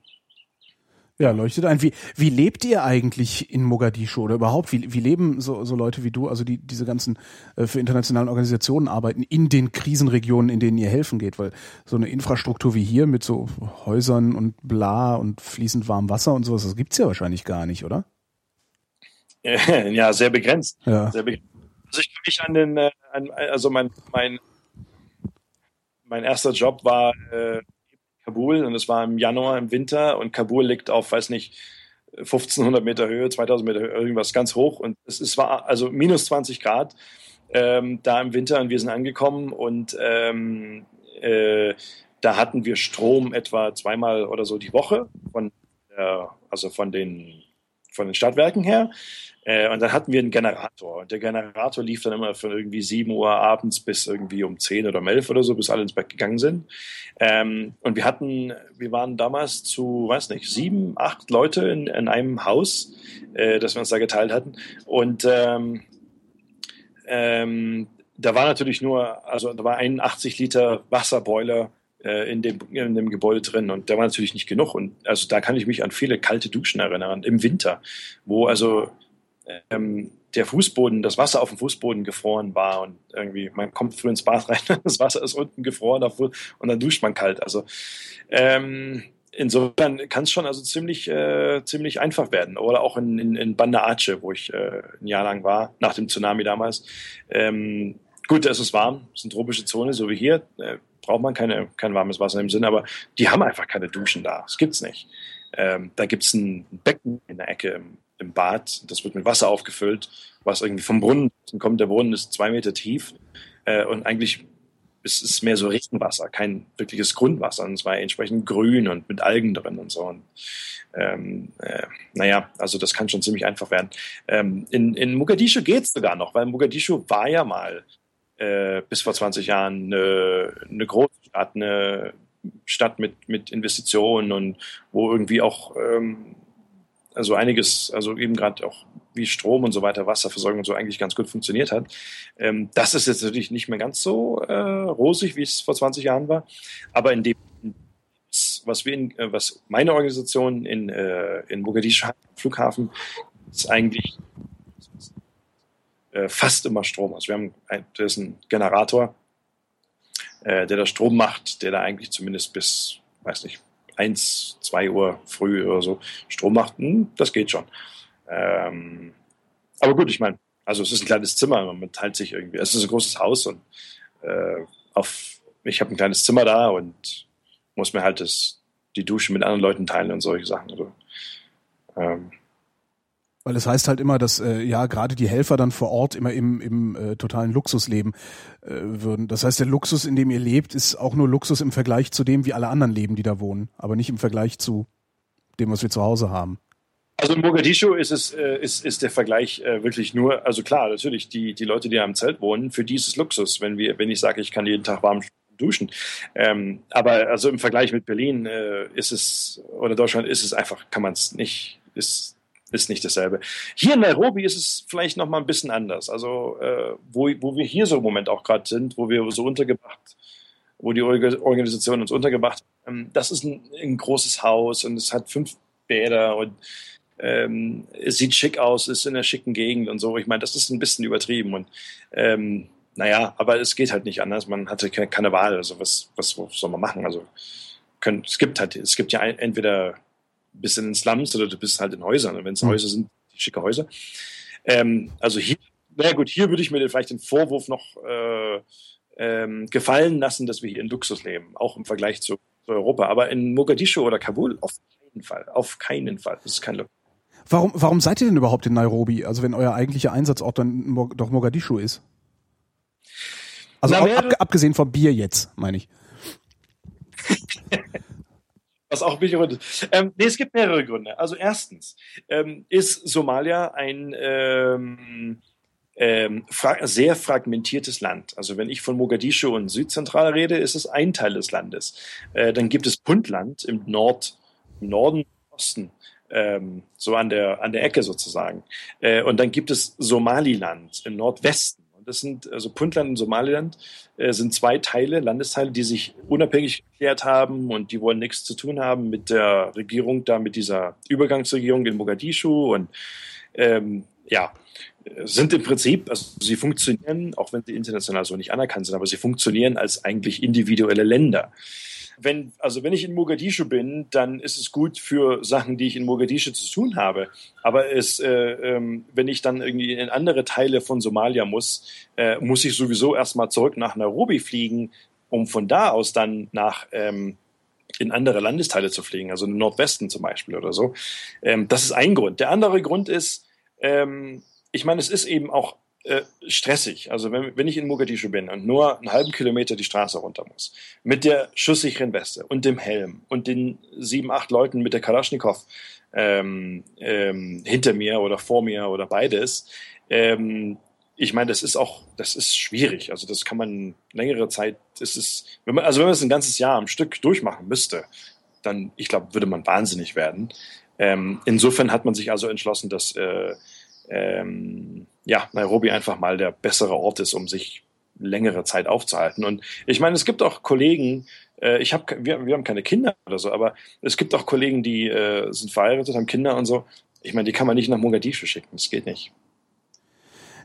ja, leuchtet ein. Wie, wie lebt ihr eigentlich in Mogadischu oder überhaupt? Wie, wie leben so, so Leute wie du, also die diese ganzen äh, für internationalen Organisationen arbeiten, in den Krisenregionen, in denen ihr helfen geht? Weil so eine Infrastruktur wie hier mit so Häusern und bla und fließend warmem Wasser und sowas, das gibt's ja wahrscheinlich gar nicht, oder? Ja, sehr begrenzt. Ja. Sehr begrenzt. Also ich kann mich an den, äh, an, also mein, mein, mein erster Job war äh, Kabul und es war im Januar im Winter und Kabul liegt auf, weiß nicht, 1500 Meter Höhe, 2000 Meter Höhe, irgendwas ganz hoch und es, es war also minus 20 Grad ähm, da im Winter und wir sind angekommen und ähm, äh, da hatten wir Strom etwa zweimal oder so die Woche von, äh, also von den, von den Stadtwerken her. Äh, und dann hatten wir einen Generator. Und der Generator lief dann immer von irgendwie 7 Uhr abends bis irgendwie um 10 oder um 11 oder so, bis alle ins Bett gegangen sind. Ähm, und wir hatten, wir waren damals zu, weiß nicht, sieben, acht Leute in, in einem Haus, äh, das wir uns da geteilt hatten. Und ähm, ähm, da war natürlich nur, also da war ein 80 Liter Wasserboiler äh, in dem, in dem Gebäude drin und der war natürlich nicht genug. Und also da kann ich mich an viele kalte Duschen erinnern, im Winter, wo also ähm, der Fußboden, das Wasser auf dem Fußboden gefroren war und irgendwie, man kommt früh ins Bad rein, das Wasser ist unten gefroren und dann duscht man kalt. Also ähm, insofern kann es schon also ziemlich, äh, ziemlich einfach werden. Oder auch in, in, in Banda Aceh, wo ich äh, ein Jahr lang war, nach dem Tsunami damals. Ähm, gut, es ist warm, es ist eine tropische Zone, so wie hier. Äh, braucht man keine, kein warmes Wasser im Sinn, aber die haben einfach keine Duschen da. Das gibt's nicht. Ähm, da gibt's ein Becken in der Ecke im, im Bad. Das wird mit Wasser aufgefüllt, was irgendwie vom Brunnen kommt. Der Brunnen ist zwei Meter tief äh, und eigentlich ist es mehr so Regenwasser, kein wirkliches Grundwasser. Und es war entsprechend grün und mit Algen drin und so. Und, ähm, äh, naja, also das kann schon ziemlich einfach werden. Ähm, in, in Mogadischu geht's sogar noch, weil Mogadischu war ja mal äh, bis vor 20 Jahren eine, eine große Stadt, eine Stadt mit, mit Investitionen und wo irgendwie auch ähm, also einiges, also eben gerade auch wie Strom und so weiter, Wasserversorgung und so eigentlich ganz gut funktioniert hat. Ähm, das ist jetzt natürlich nicht mehr ganz so äh, rosig, wie es vor 20 Jahren war. Aber in dem, was wir in, äh, was meine Organisation in, äh, in Mogadischu Flughafen ist eigentlich äh, fast immer Strom. Also wir haben ein, das ist ein Generator, äh, der da Strom macht, der da eigentlich zumindest bis, weiß nicht, 1, 2 Uhr früh oder so Strom macht. Hm, das geht schon. Ähm, aber gut, ich meine, also es ist ein kleines Zimmer, man teilt sich irgendwie. Es ist ein großes Haus und äh, auf, ich habe ein kleines Zimmer da und muss mir halt das, die Dusche mit anderen Leuten teilen und solche Sachen. Also, ähm, weil es heißt halt immer, dass äh, ja gerade die Helfer dann vor Ort immer im, im äh, totalen Luxus leben äh, würden. Das heißt, der Luxus, in dem ihr lebt, ist auch nur Luxus im Vergleich zu dem, wie alle anderen leben, die da wohnen, aber nicht im Vergleich zu dem, was wir zu Hause haben. Also in Mogadischu ist es äh, ist, ist der Vergleich äh, wirklich nur, also klar, natürlich die die Leute, die am Zelt wohnen, für die ist es Luxus, wenn wir wenn ich sage, ich kann jeden Tag warm duschen. Ähm, aber also im Vergleich mit Berlin äh, ist es oder Deutschland ist es einfach, kann man es nicht, ist ist nicht dasselbe. Hier in Nairobi ist es vielleicht noch mal ein bisschen anders. Also äh, wo, wo wir hier so im Moment auch gerade sind, wo wir so untergebracht, wo die Organisation uns untergebracht, ähm, das ist ein, ein, großes Haus und es hat fünf Bäder und ähm, es sieht schick aus, ist in einer schicken Gegend und so. Ich meine, das ist ein bisschen übertrieben und ähm, naja, aber es geht halt nicht anders. Man hatte keine, keine Wahl. Also was, was soll man machen? Also können, es gibt halt, es gibt ja entweder bist in den Slums oder du bist halt in Häusern. Und wenn es mhm. Häuser sind, schicke Häuser. Ähm, also hier, naja gut, hier würde ich mir vielleicht den Vorwurf noch äh, ähm, gefallen lassen, dass wir hier in Luxus leben, auch im Vergleich zu, zu, Europa. Aber in Mogadischu oder Kabul auf keinen Fall, auf keinen Fall. Das ist kein Luxus. Warum, warum seid ihr denn überhaupt in Nairobi? Also wenn euer eigentlicher Einsatzort dann doch Mogadischu ist? Also Na, ab, abgesehen vom Bier jetzt, meine ich. Was auch welche Gründe. Ähm, nee, es gibt mehrere Gründe. Also erstens ähm, ist Somalia ein ähm, ähm, fra sehr fragmentiertes Land. Also wenn ich von Mogadischu und Südzentrale rede, ist es ein Teil des Landes. Äh, dann gibt es Puntland im Nord, im Norden, Osten, ähm, so an der an der Ecke sozusagen. Äh, und dann gibt es Somaliland im Nordwesten. Das sind, also Puntland und Somaliland äh, sind zwei Teile, Landesteile, die sich unabhängig erklärt haben und die wollen nichts zu tun haben mit der Regierung da, mit dieser Übergangsregierung in Mogadischu. Und ähm, ja, sind im Prinzip, also sie funktionieren, auch wenn sie international so nicht anerkannt sind, aber sie funktionieren als eigentlich individuelle Länder wenn, also wenn ich in Mogadischu bin, dann ist es gut für Sachen, die ich in Mogadischu zu tun habe. Aber es, äh, ähm, wenn ich dann irgendwie in andere Teile von Somalia muss, äh, muss ich sowieso erstmal zurück nach Nairobi fliegen, um von da aus dann nach ähm, in andere Landesteile zu fliegen, also im Nordwesten zum Beispiel oder so. Ähm, das ist ein Grund. Der andere Grund ist, ähm, ich meine, es ist eben auch äh, stressig. Also wenn, wenn ich in Mogadischu bin und nur einen halben Kilometer die Straße runter muss, mit der schusssicheren Weste und dem Helm und den sieben, acht Leuten mit der Kalaschnikow ähm, ähm, hinter mir oder vor mir oder beides, ähm, ich meine, das ist auch, das ist schwierig. Also das kann man längere Zeit, das ist, wenn man, also wenn man es ein ganzes Jahr am Stück durchmachen müsste, dann, ich glaube, würde man wahnsinnig werden. Ähm, insofern hat man sich also entschlossen, dass äh, ähm, ja, Nairobi einfach mal der bessere Ort ist, um sich längere Zeit aufzuhalten. Und ich meine, es gibt auch Kollegen, äh, ich habe, wir, wir haben keine Kinder oder so, aber es gibt auch Kollegen, die äh, sind verheiratet, haben Kinder und so. Ich meine, die kann man nicht nach Mogadischu schicken, das geht nicht.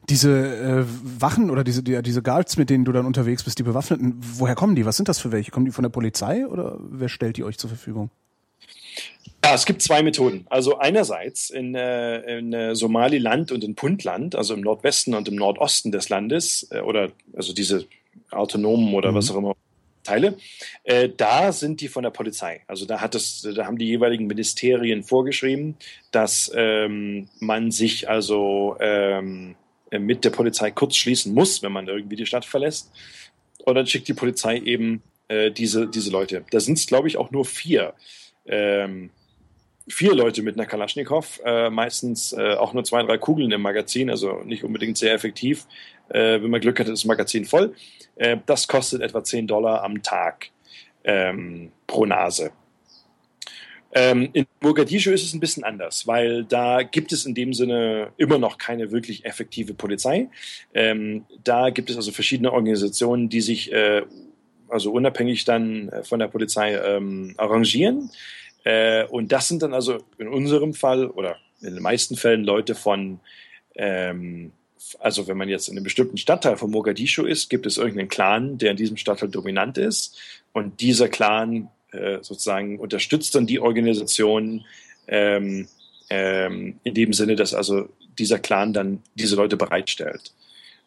Diese äh, Wachen oder diese die, diese Guards, mit denen du dann unterwegs bist, die Bewaffneten, woher kommen die? Was sind das für welche? Kommen die von der Polizei oder wer stellt die euch zur Verfügung? Ja, es gibt zwei Methoden. Also einerseits in, äh, in äh, Somaliland und in Puntland, also im Nordwesten und im Nordosten des Landes, äh, oder also diese autonomen oder mhm. was auch immer Teile, äh, da sind die von der Polizei. Also da hat es, da haben die jeweiligen Ministerien vorgeschrieben, dass ähm, man sich also ähm, mit der Polizei kurz schließen muss, wenn man irgendwie die Stadt verlässt. Und dann schickt die Polizei eben äh, diese, diese Leute. Da sind es, glaube ich, auch nur vier. Ähm, vier Leute mit einer Kalaschnikow, äh, meistens äh, auch nur zwei, drei Kugeln im Magazin, also nicht unbedingt sehr effektiv. Äh, wenn man Glück hat, ist das Magazin voll. Äh, das kostet etwa 10 Dollar am Tag ähm, pro Nase. Ähm, in Mogadischu ist es ein bisschen anders, weil da gibt es in dem Sinne immer noch keine wirklich effektive Polizei. Ähm, da gibt es also verschiedene Organisationen, die sich äh, also unabhängig dann äh, von der Polizei ähm, arrangieren. Äh, und das sind dann also in unserem Fall oder in den meisten Fällen Leute von, ähm, also wenn man jetzt in einem bestimmten Stadtteil von Mogadischu ist, gibt es irgendeinen Clan, der in diesem Stadtteil dominant ist. Und dieser Clan äh, sozusagen unterstützt dann die Organisation ähm, ähm, in dem Sinne, dass also dieser Clan dann diese Leute bereitstellt.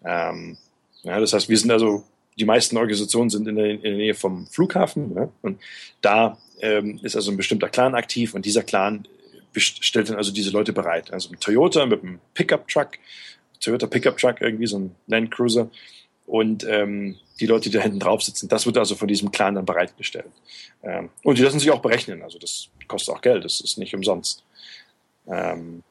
Ähm, ja, das heißt, wir sind also, die meisten Organisationen sind in der, in der Nähe vom Flughafen ne? und da ähm, ist also ein bestimmter Clan aktiv und dieser Clan stellt dann also diese Leute bereit. Also ein Toyota mit einem Pickup-Truck, Toyota Pickup-Truck, irgendwie so ein Land Cruiser und ähm, die Leute, die da hinten drauf sitzen, das wird also von diesem Clan dann bereitgestellt. Ähm, und die lassen sich auch berechnen, also das kostet auch Geld, das ist nicht umsonst. Ähm,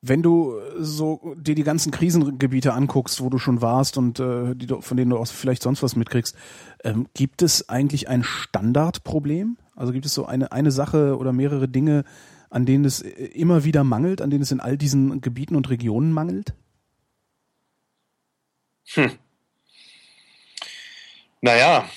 wenn du so dir die ganzen Krisengebiete anguckst, wo du schon warst und äh, die, von denen du auch vielleicht sonst was mitkriegst, ähm, gibt es eigentlich ein Standardproblem? Also gibt es so eine, eine Sache oder mehrere Dinge, an denen es äh, immer wieder mangelt, an denen es in all diesen Gebieten und Regionen mangelt? Hm. Naja,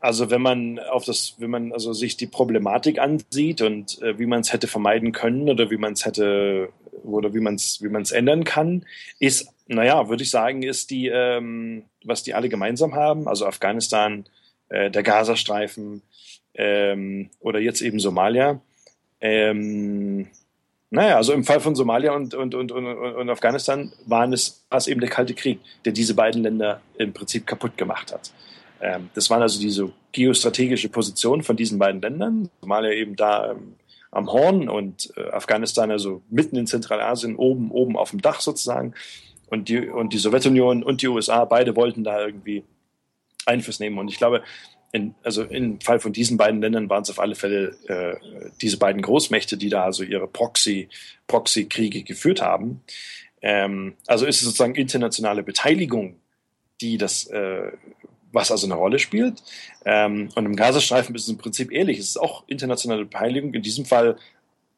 also wenn man auf das, wenn man also sich die Problematik ansieht und äh, wie man es hätte vermeiden können oder wie man es hätte oder wie man es wie man es ändern kann, ist, naja, würde ich sagen, ist die, ähm, was die alle gemeinsam haben, also Afghanistan, äh, der Gazastreifen ähm, oder jetzt eben Somalia. Ähm, naja, also im Fall von Somalia und, und, und, und, und Afghanistan waren es, war es eben der Kalte Krieg, der diese beiden Länder im Prinzip kaputt gemacht hat. Ähm, das waren also diese geostrategische Positionen von diesen beiden Ländern. Somalia eben da ähm, am Horn und äh, Afghanistan also mitten in Zentralasien, oben, oben auf dem Dach sozusagen. Und die, und die Sowjetunion und die USA, beide wollten da irgendwie Einfluss nehmen. Und ich glaube, in, also im Fall von diesen beiden Ländern waren es auf alle Fälle äh, diese beiden Großmächte, die da also ihre Proxy, Proxy-Kriege geführt haben. Ähm, also ist es sozusagen internationale Beteiligung, die das äh, was also eine Rolle spielt. Ähm, und im Gazastreifen ist es im Prinzip ähnlich. Es ist auch internationale Beteiligung. In diesem Fall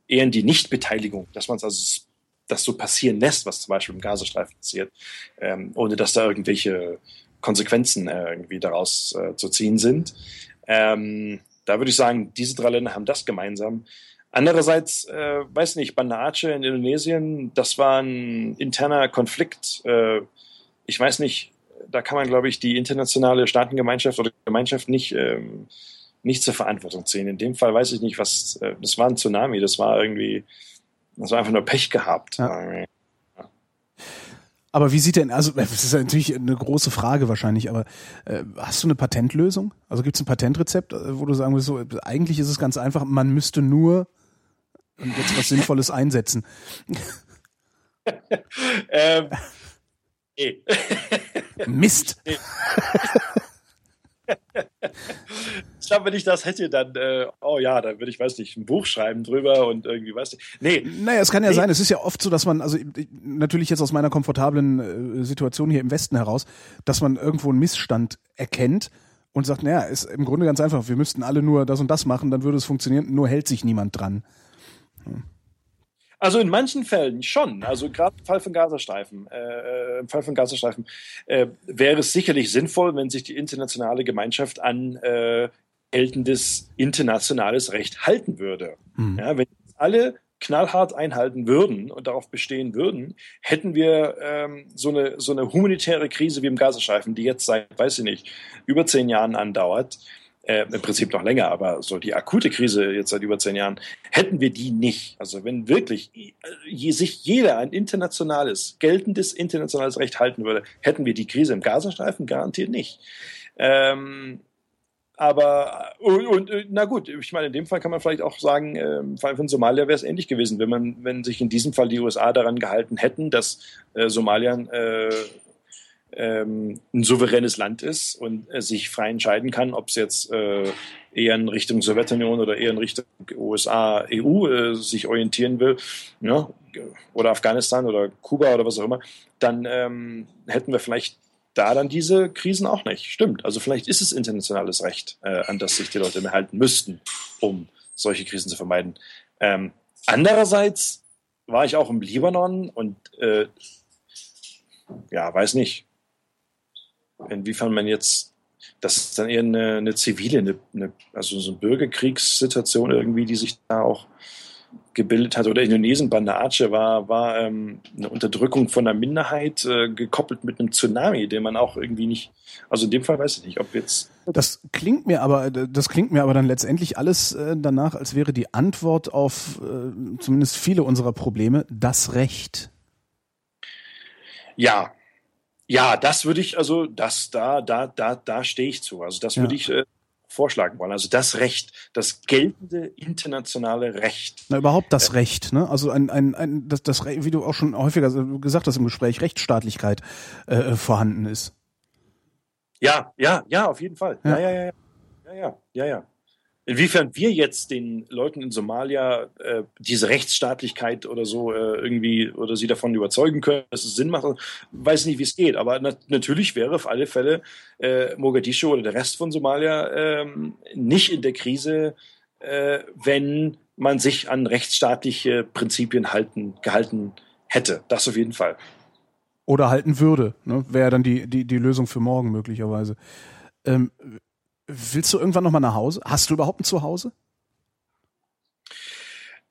eher die Nichtbeteiligung, dass man es also das so passieren lässt, was zum Beispiel im Gazastreifen passiert, ähm, ohne dass da irgendwelche Konsequenzen äh, irgendwie daraus äh, zu ziehen sind. Ähm, da würde ich sagen, diese drei Länder haben das gemeinsam. Andererseits, äh, weiß nicht, Banda Aceh in Indonesien, das war ein interner Konflikt. Äh, ich weiß nicht, da kann man, glaube ich, die internationale Staatengemeinschaft oder Gemeinschaft nicht, ähm, nicht zur Verantwortung ziehen. In dem Fall weiß ich nicht, was, äh, das war ein Tsunami, das war irgendwie, das war einfach nur Pech gehabt. Ja. Aber wie sieht denn, also das ist natürlich eine große Frage wahrscheinlich, aber äh, hast du eine Patentlösung? Also gibt es ein Patentrezept, äh, wo du sagen würdest, so, eigentlich ist es ganz einfach, man müsste nur jetzt was Sinnvolles einsetzen. ähm, Nee. Mist. Nee. ich glaube, wenn ich das hätte, dann, äh, oh ja, dann würde ich, weiß nicht, ein Buch schreiben drüber und irgendwie, weiß nicht. Nee. Naja, es kann ja nee. sein, es ist ja oft so, dass man, also natürlich jetzt aus meiner komfortablen äh, Situation hier im Westen heraus, dass man irgendwo einen Missstand erkennt und sagt, naja, ist im Grunde ganz einfach, wir müssten alle nur das und das machen, dann würde es funktionieren, nur hält sich niemand dran. Hm. Also in manchen Fällen schon. Also gerade im Fall von Gazastreifen, äh, im Fall von Gazastreifen äh, wäre es sicherlich sinnvoll, wenn sich die internationale Gemeinschaft an äh, geltendes internationales Recht halten würde. Mhm. Ja, wenn alle knallhart einhalten würden und darauf bestehen würden, hätten wir ähm, so, eine, so eine humanitäre Krise wie im Gazastreifen, die jetzt seit, weiß ich nicht, über zehn Jahren andauert, äh, im Prinzip noch länger, aber so die akute Krise jetzt seit über zehn Jahren, hätten wir die nicht. Also wenn wirklich je, sich jeder ein internationales, geltendes internationales Recht halten würde, hätten wir die Krise im Gazastreifen garantiert nicht. Ähm, aber und, und, na gut, ich meine, in dem Fall kann man vielleicht auch sagen, äh, im Fall von Somalia wäre es ähnlich gewesen, wenn man, wenn sich in diesem Fall die USA daran gehalten hätten, dass äh, Somalia äh, ähm, ein souveränes Land ist und sich frei entscheiden kann, ob es jetzt äh, eher in Richtung Sowjetunion oder eher in Richtung USA, EU äh, sich orientieren will, ja, oder Afghanistan oder Kuba oder was auch immer, dann ähm, hätten wir vielleicht da dann diese Krisen auch nicht. Stimmt. Also vielleicht ist es internationales Recht, äh, an das sich die Leute mehr halten müssten, um solche Krisen zu vermeiden. Ähm, andererseits war ich auch im Libanon und äh, ja, weiß nicht, inwiefern man jetzt das ist dann eher eine, eine zivile, eine, eine, also so eine Bürgerkriegssituation irgendwie, die sich da auch gebildet hat. Oder Indonesien, Banda Aceh war, war ähm, eine Unterdrückung von einer Minderheit, äh, gekoppelt mit einem Tsunami, den man auch irgendwie nicht, also in dem Fall weiß ich nicht, ob jetzt. Das klingt mir aber, das klingt mir aber dann letztendlich alles äh, danach, als wäre die Antwort auf äh, zumindest viele unserer Probleme das Recht. Ja, ja, das würde ich, also das, da, da, da, da stehe ich zu. Also das ja. würde ich äh, vorschlagen wollen. Also das Recht, das geltende internationale Recht. Na, überhaupt das äh, Recht, ne? Also ein, ein, ein das, das, wie du auch schon häufiger gesagt hast im Gespräch, Rechtsstaatlichkeit äh, vorhanden ist. Ja, ja, ja, auf jeden Fall. Ja, ja, ja, ja, ja, ja, ja. ja. Inwiefern wir jetzt den Leuten in Somalia äh, diese Rechtsstaatlichkeit oder so äh, irgendwie oder sie davon überzeugen können, dass es Sinn macht, weiß nicht, wie es geht. Aber na natürlich wäre auf alle Fälle äh, Mogadischu oder der Rest von Somalia ähm, nicht in der Krise, äh, wenn man sich an rechtsstaatliche Prinzipien halten, gehalten hätte. Das auf jeden Fall. Oder halten würde. Ne? Wäre dann die, die, die Lösung für morgen möglicherweise. Ähm, Willst du irgendwann nochmal nach Hause? Hast du überhaupt ein Zuhause?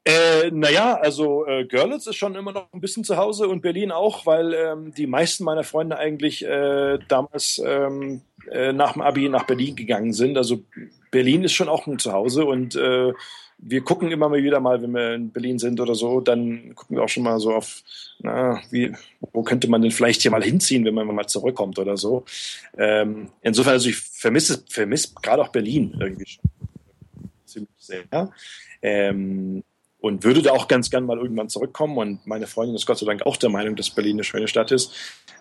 Äh, naja, also äh, Görlitz ist schon immer noch ein bisschen zu Hause und Berlin auch, weil ähm, die meisten meiner Freunde eigentlich äh, damals ähm, äh, nach dem Abi nach Berlin gegangen sind. Also Berlin ist schon auch ein Zuhause und äh, wir gucken immer mal wieder mal, wenn wir in Berlin sind oder so, dann gucken wir auch schon mal so auf, na, wie, wo könnte man denn vielleicht hier mal hinziehen, wenn man mal zurückkommt oder so. Ähm, insofern, also ich vermisse, vermisse gerade auch Berlin irgendwie schon ziemlich sehr. Ähm, und würde da auch ganz gern mal irgendwann zurückkommen. Und meine Freundin ist Gott sei Dank auch der Meinung, dass Berlin eine schöne Stadt ist.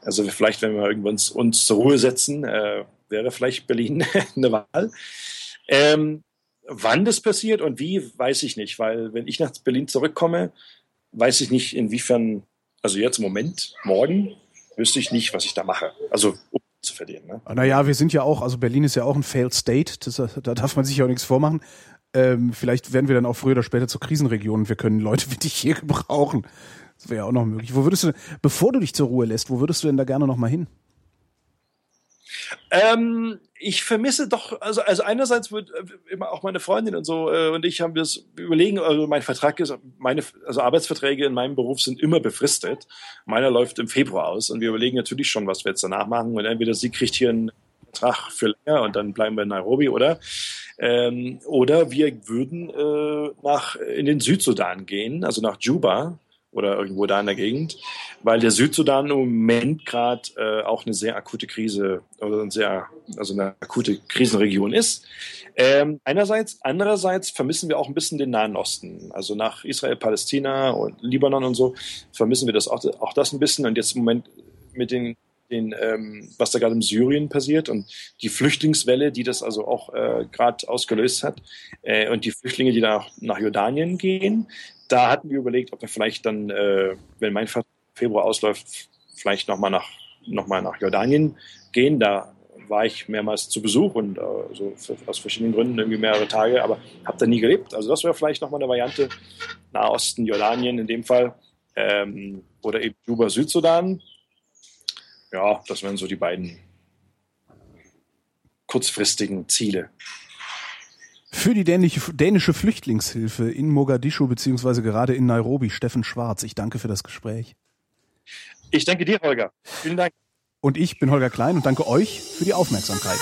Also vielleicht, wenn wir irgendwann uns zur Ruhe setzen, äh, wäre vielleicht Berlin eine Wahl. Ähm, Wann das passiert und wie, weiß ich nicht, weil wenn ich nach Berlin zurückkomme, weiß ich nicht, inwiefern, also jetzt im Moment, morgen, wüsste ich nicht, was ich da mache. Also um zu verdienen. Ne? Naja, wir sind ja auch, also Berlin ist ja auch ein Failed State, das, da darf man sich ja auch nichts vormachen. Ähm, vielleicht werden wir dann auch früher oder später zur Krisenregion wir können Leute wie dich hier gebrauchen. Das wäre ja auch noch möglich. Wo würdest du, bevor du dich zur Ruhe lässt, wo würdest du denn da gerne noch mal hin? Ähm, ich vermisse doch, also, also einerseits wird äh, immer auch meine Freundin und so äh, und ich haben es überlegen, also mein Vertrag ist, meine, also Arbeitsverträge in meinem Beruf sind immer befristet. Meiner läuft im Februar aus und wir überlegen natürlich schon, was wir jetzt danach machen. Und entweder sie kriegt hier einen Vertrag für länger und dann bleiben wir in Nairobi, oder? Ähm, oder wir würden äh, nach in den Südsudan gehen, also nach Juba oder irgendwo da in der Gegend, weil der Südsudan im Moment gerade äh, auch eine sehr akute Krise oder eine sehr, also eine akute Krisenregion ist. Ähm, einerseits, andererseits vermissen wir auch ein bisschen den Nahen Osten, also nach Israel, Palästina und Libanon und so vermissen wir das auch, auch das ein bisschen und jetzt im Moment mit den den, ähm, was da gerade in Syrien passiert und die Flüchtlingswelle, die das also auch äh, gerade ausgelöst hat äh, und die Flüchtlinge, die da nach, Jordanien gehen, da hatten wir überlegt, ob wir vielleicht dann, äh, wenn mein Februar ausläuft, vielleicht nochmal nach, noch nach Jordanien gehen. Da war ich mehrmals zu Besuch und äh, so für, aus verschiedenen Gründen irgendwie mehrere Tage, aber habe da nie gelebt. Also das wäre vielleicht nochmal eine Variante. Nahosten, Jordanien in dem Fall. Ähm, oder eben Juba, Südsudan. Ja, das wären so die beiden kurzfristigen Ziele. Für die dänische, dänische Flüchtlingshilfe in Mogadischu beziehungsweise gerade in Nairobi, Steffen Schwarz. Ich danke für das Gespräch. Ich danke dir, Holger. Vielen Dank. Und ich bin Holger Klein und danke euch für die Aufmerksamkeit.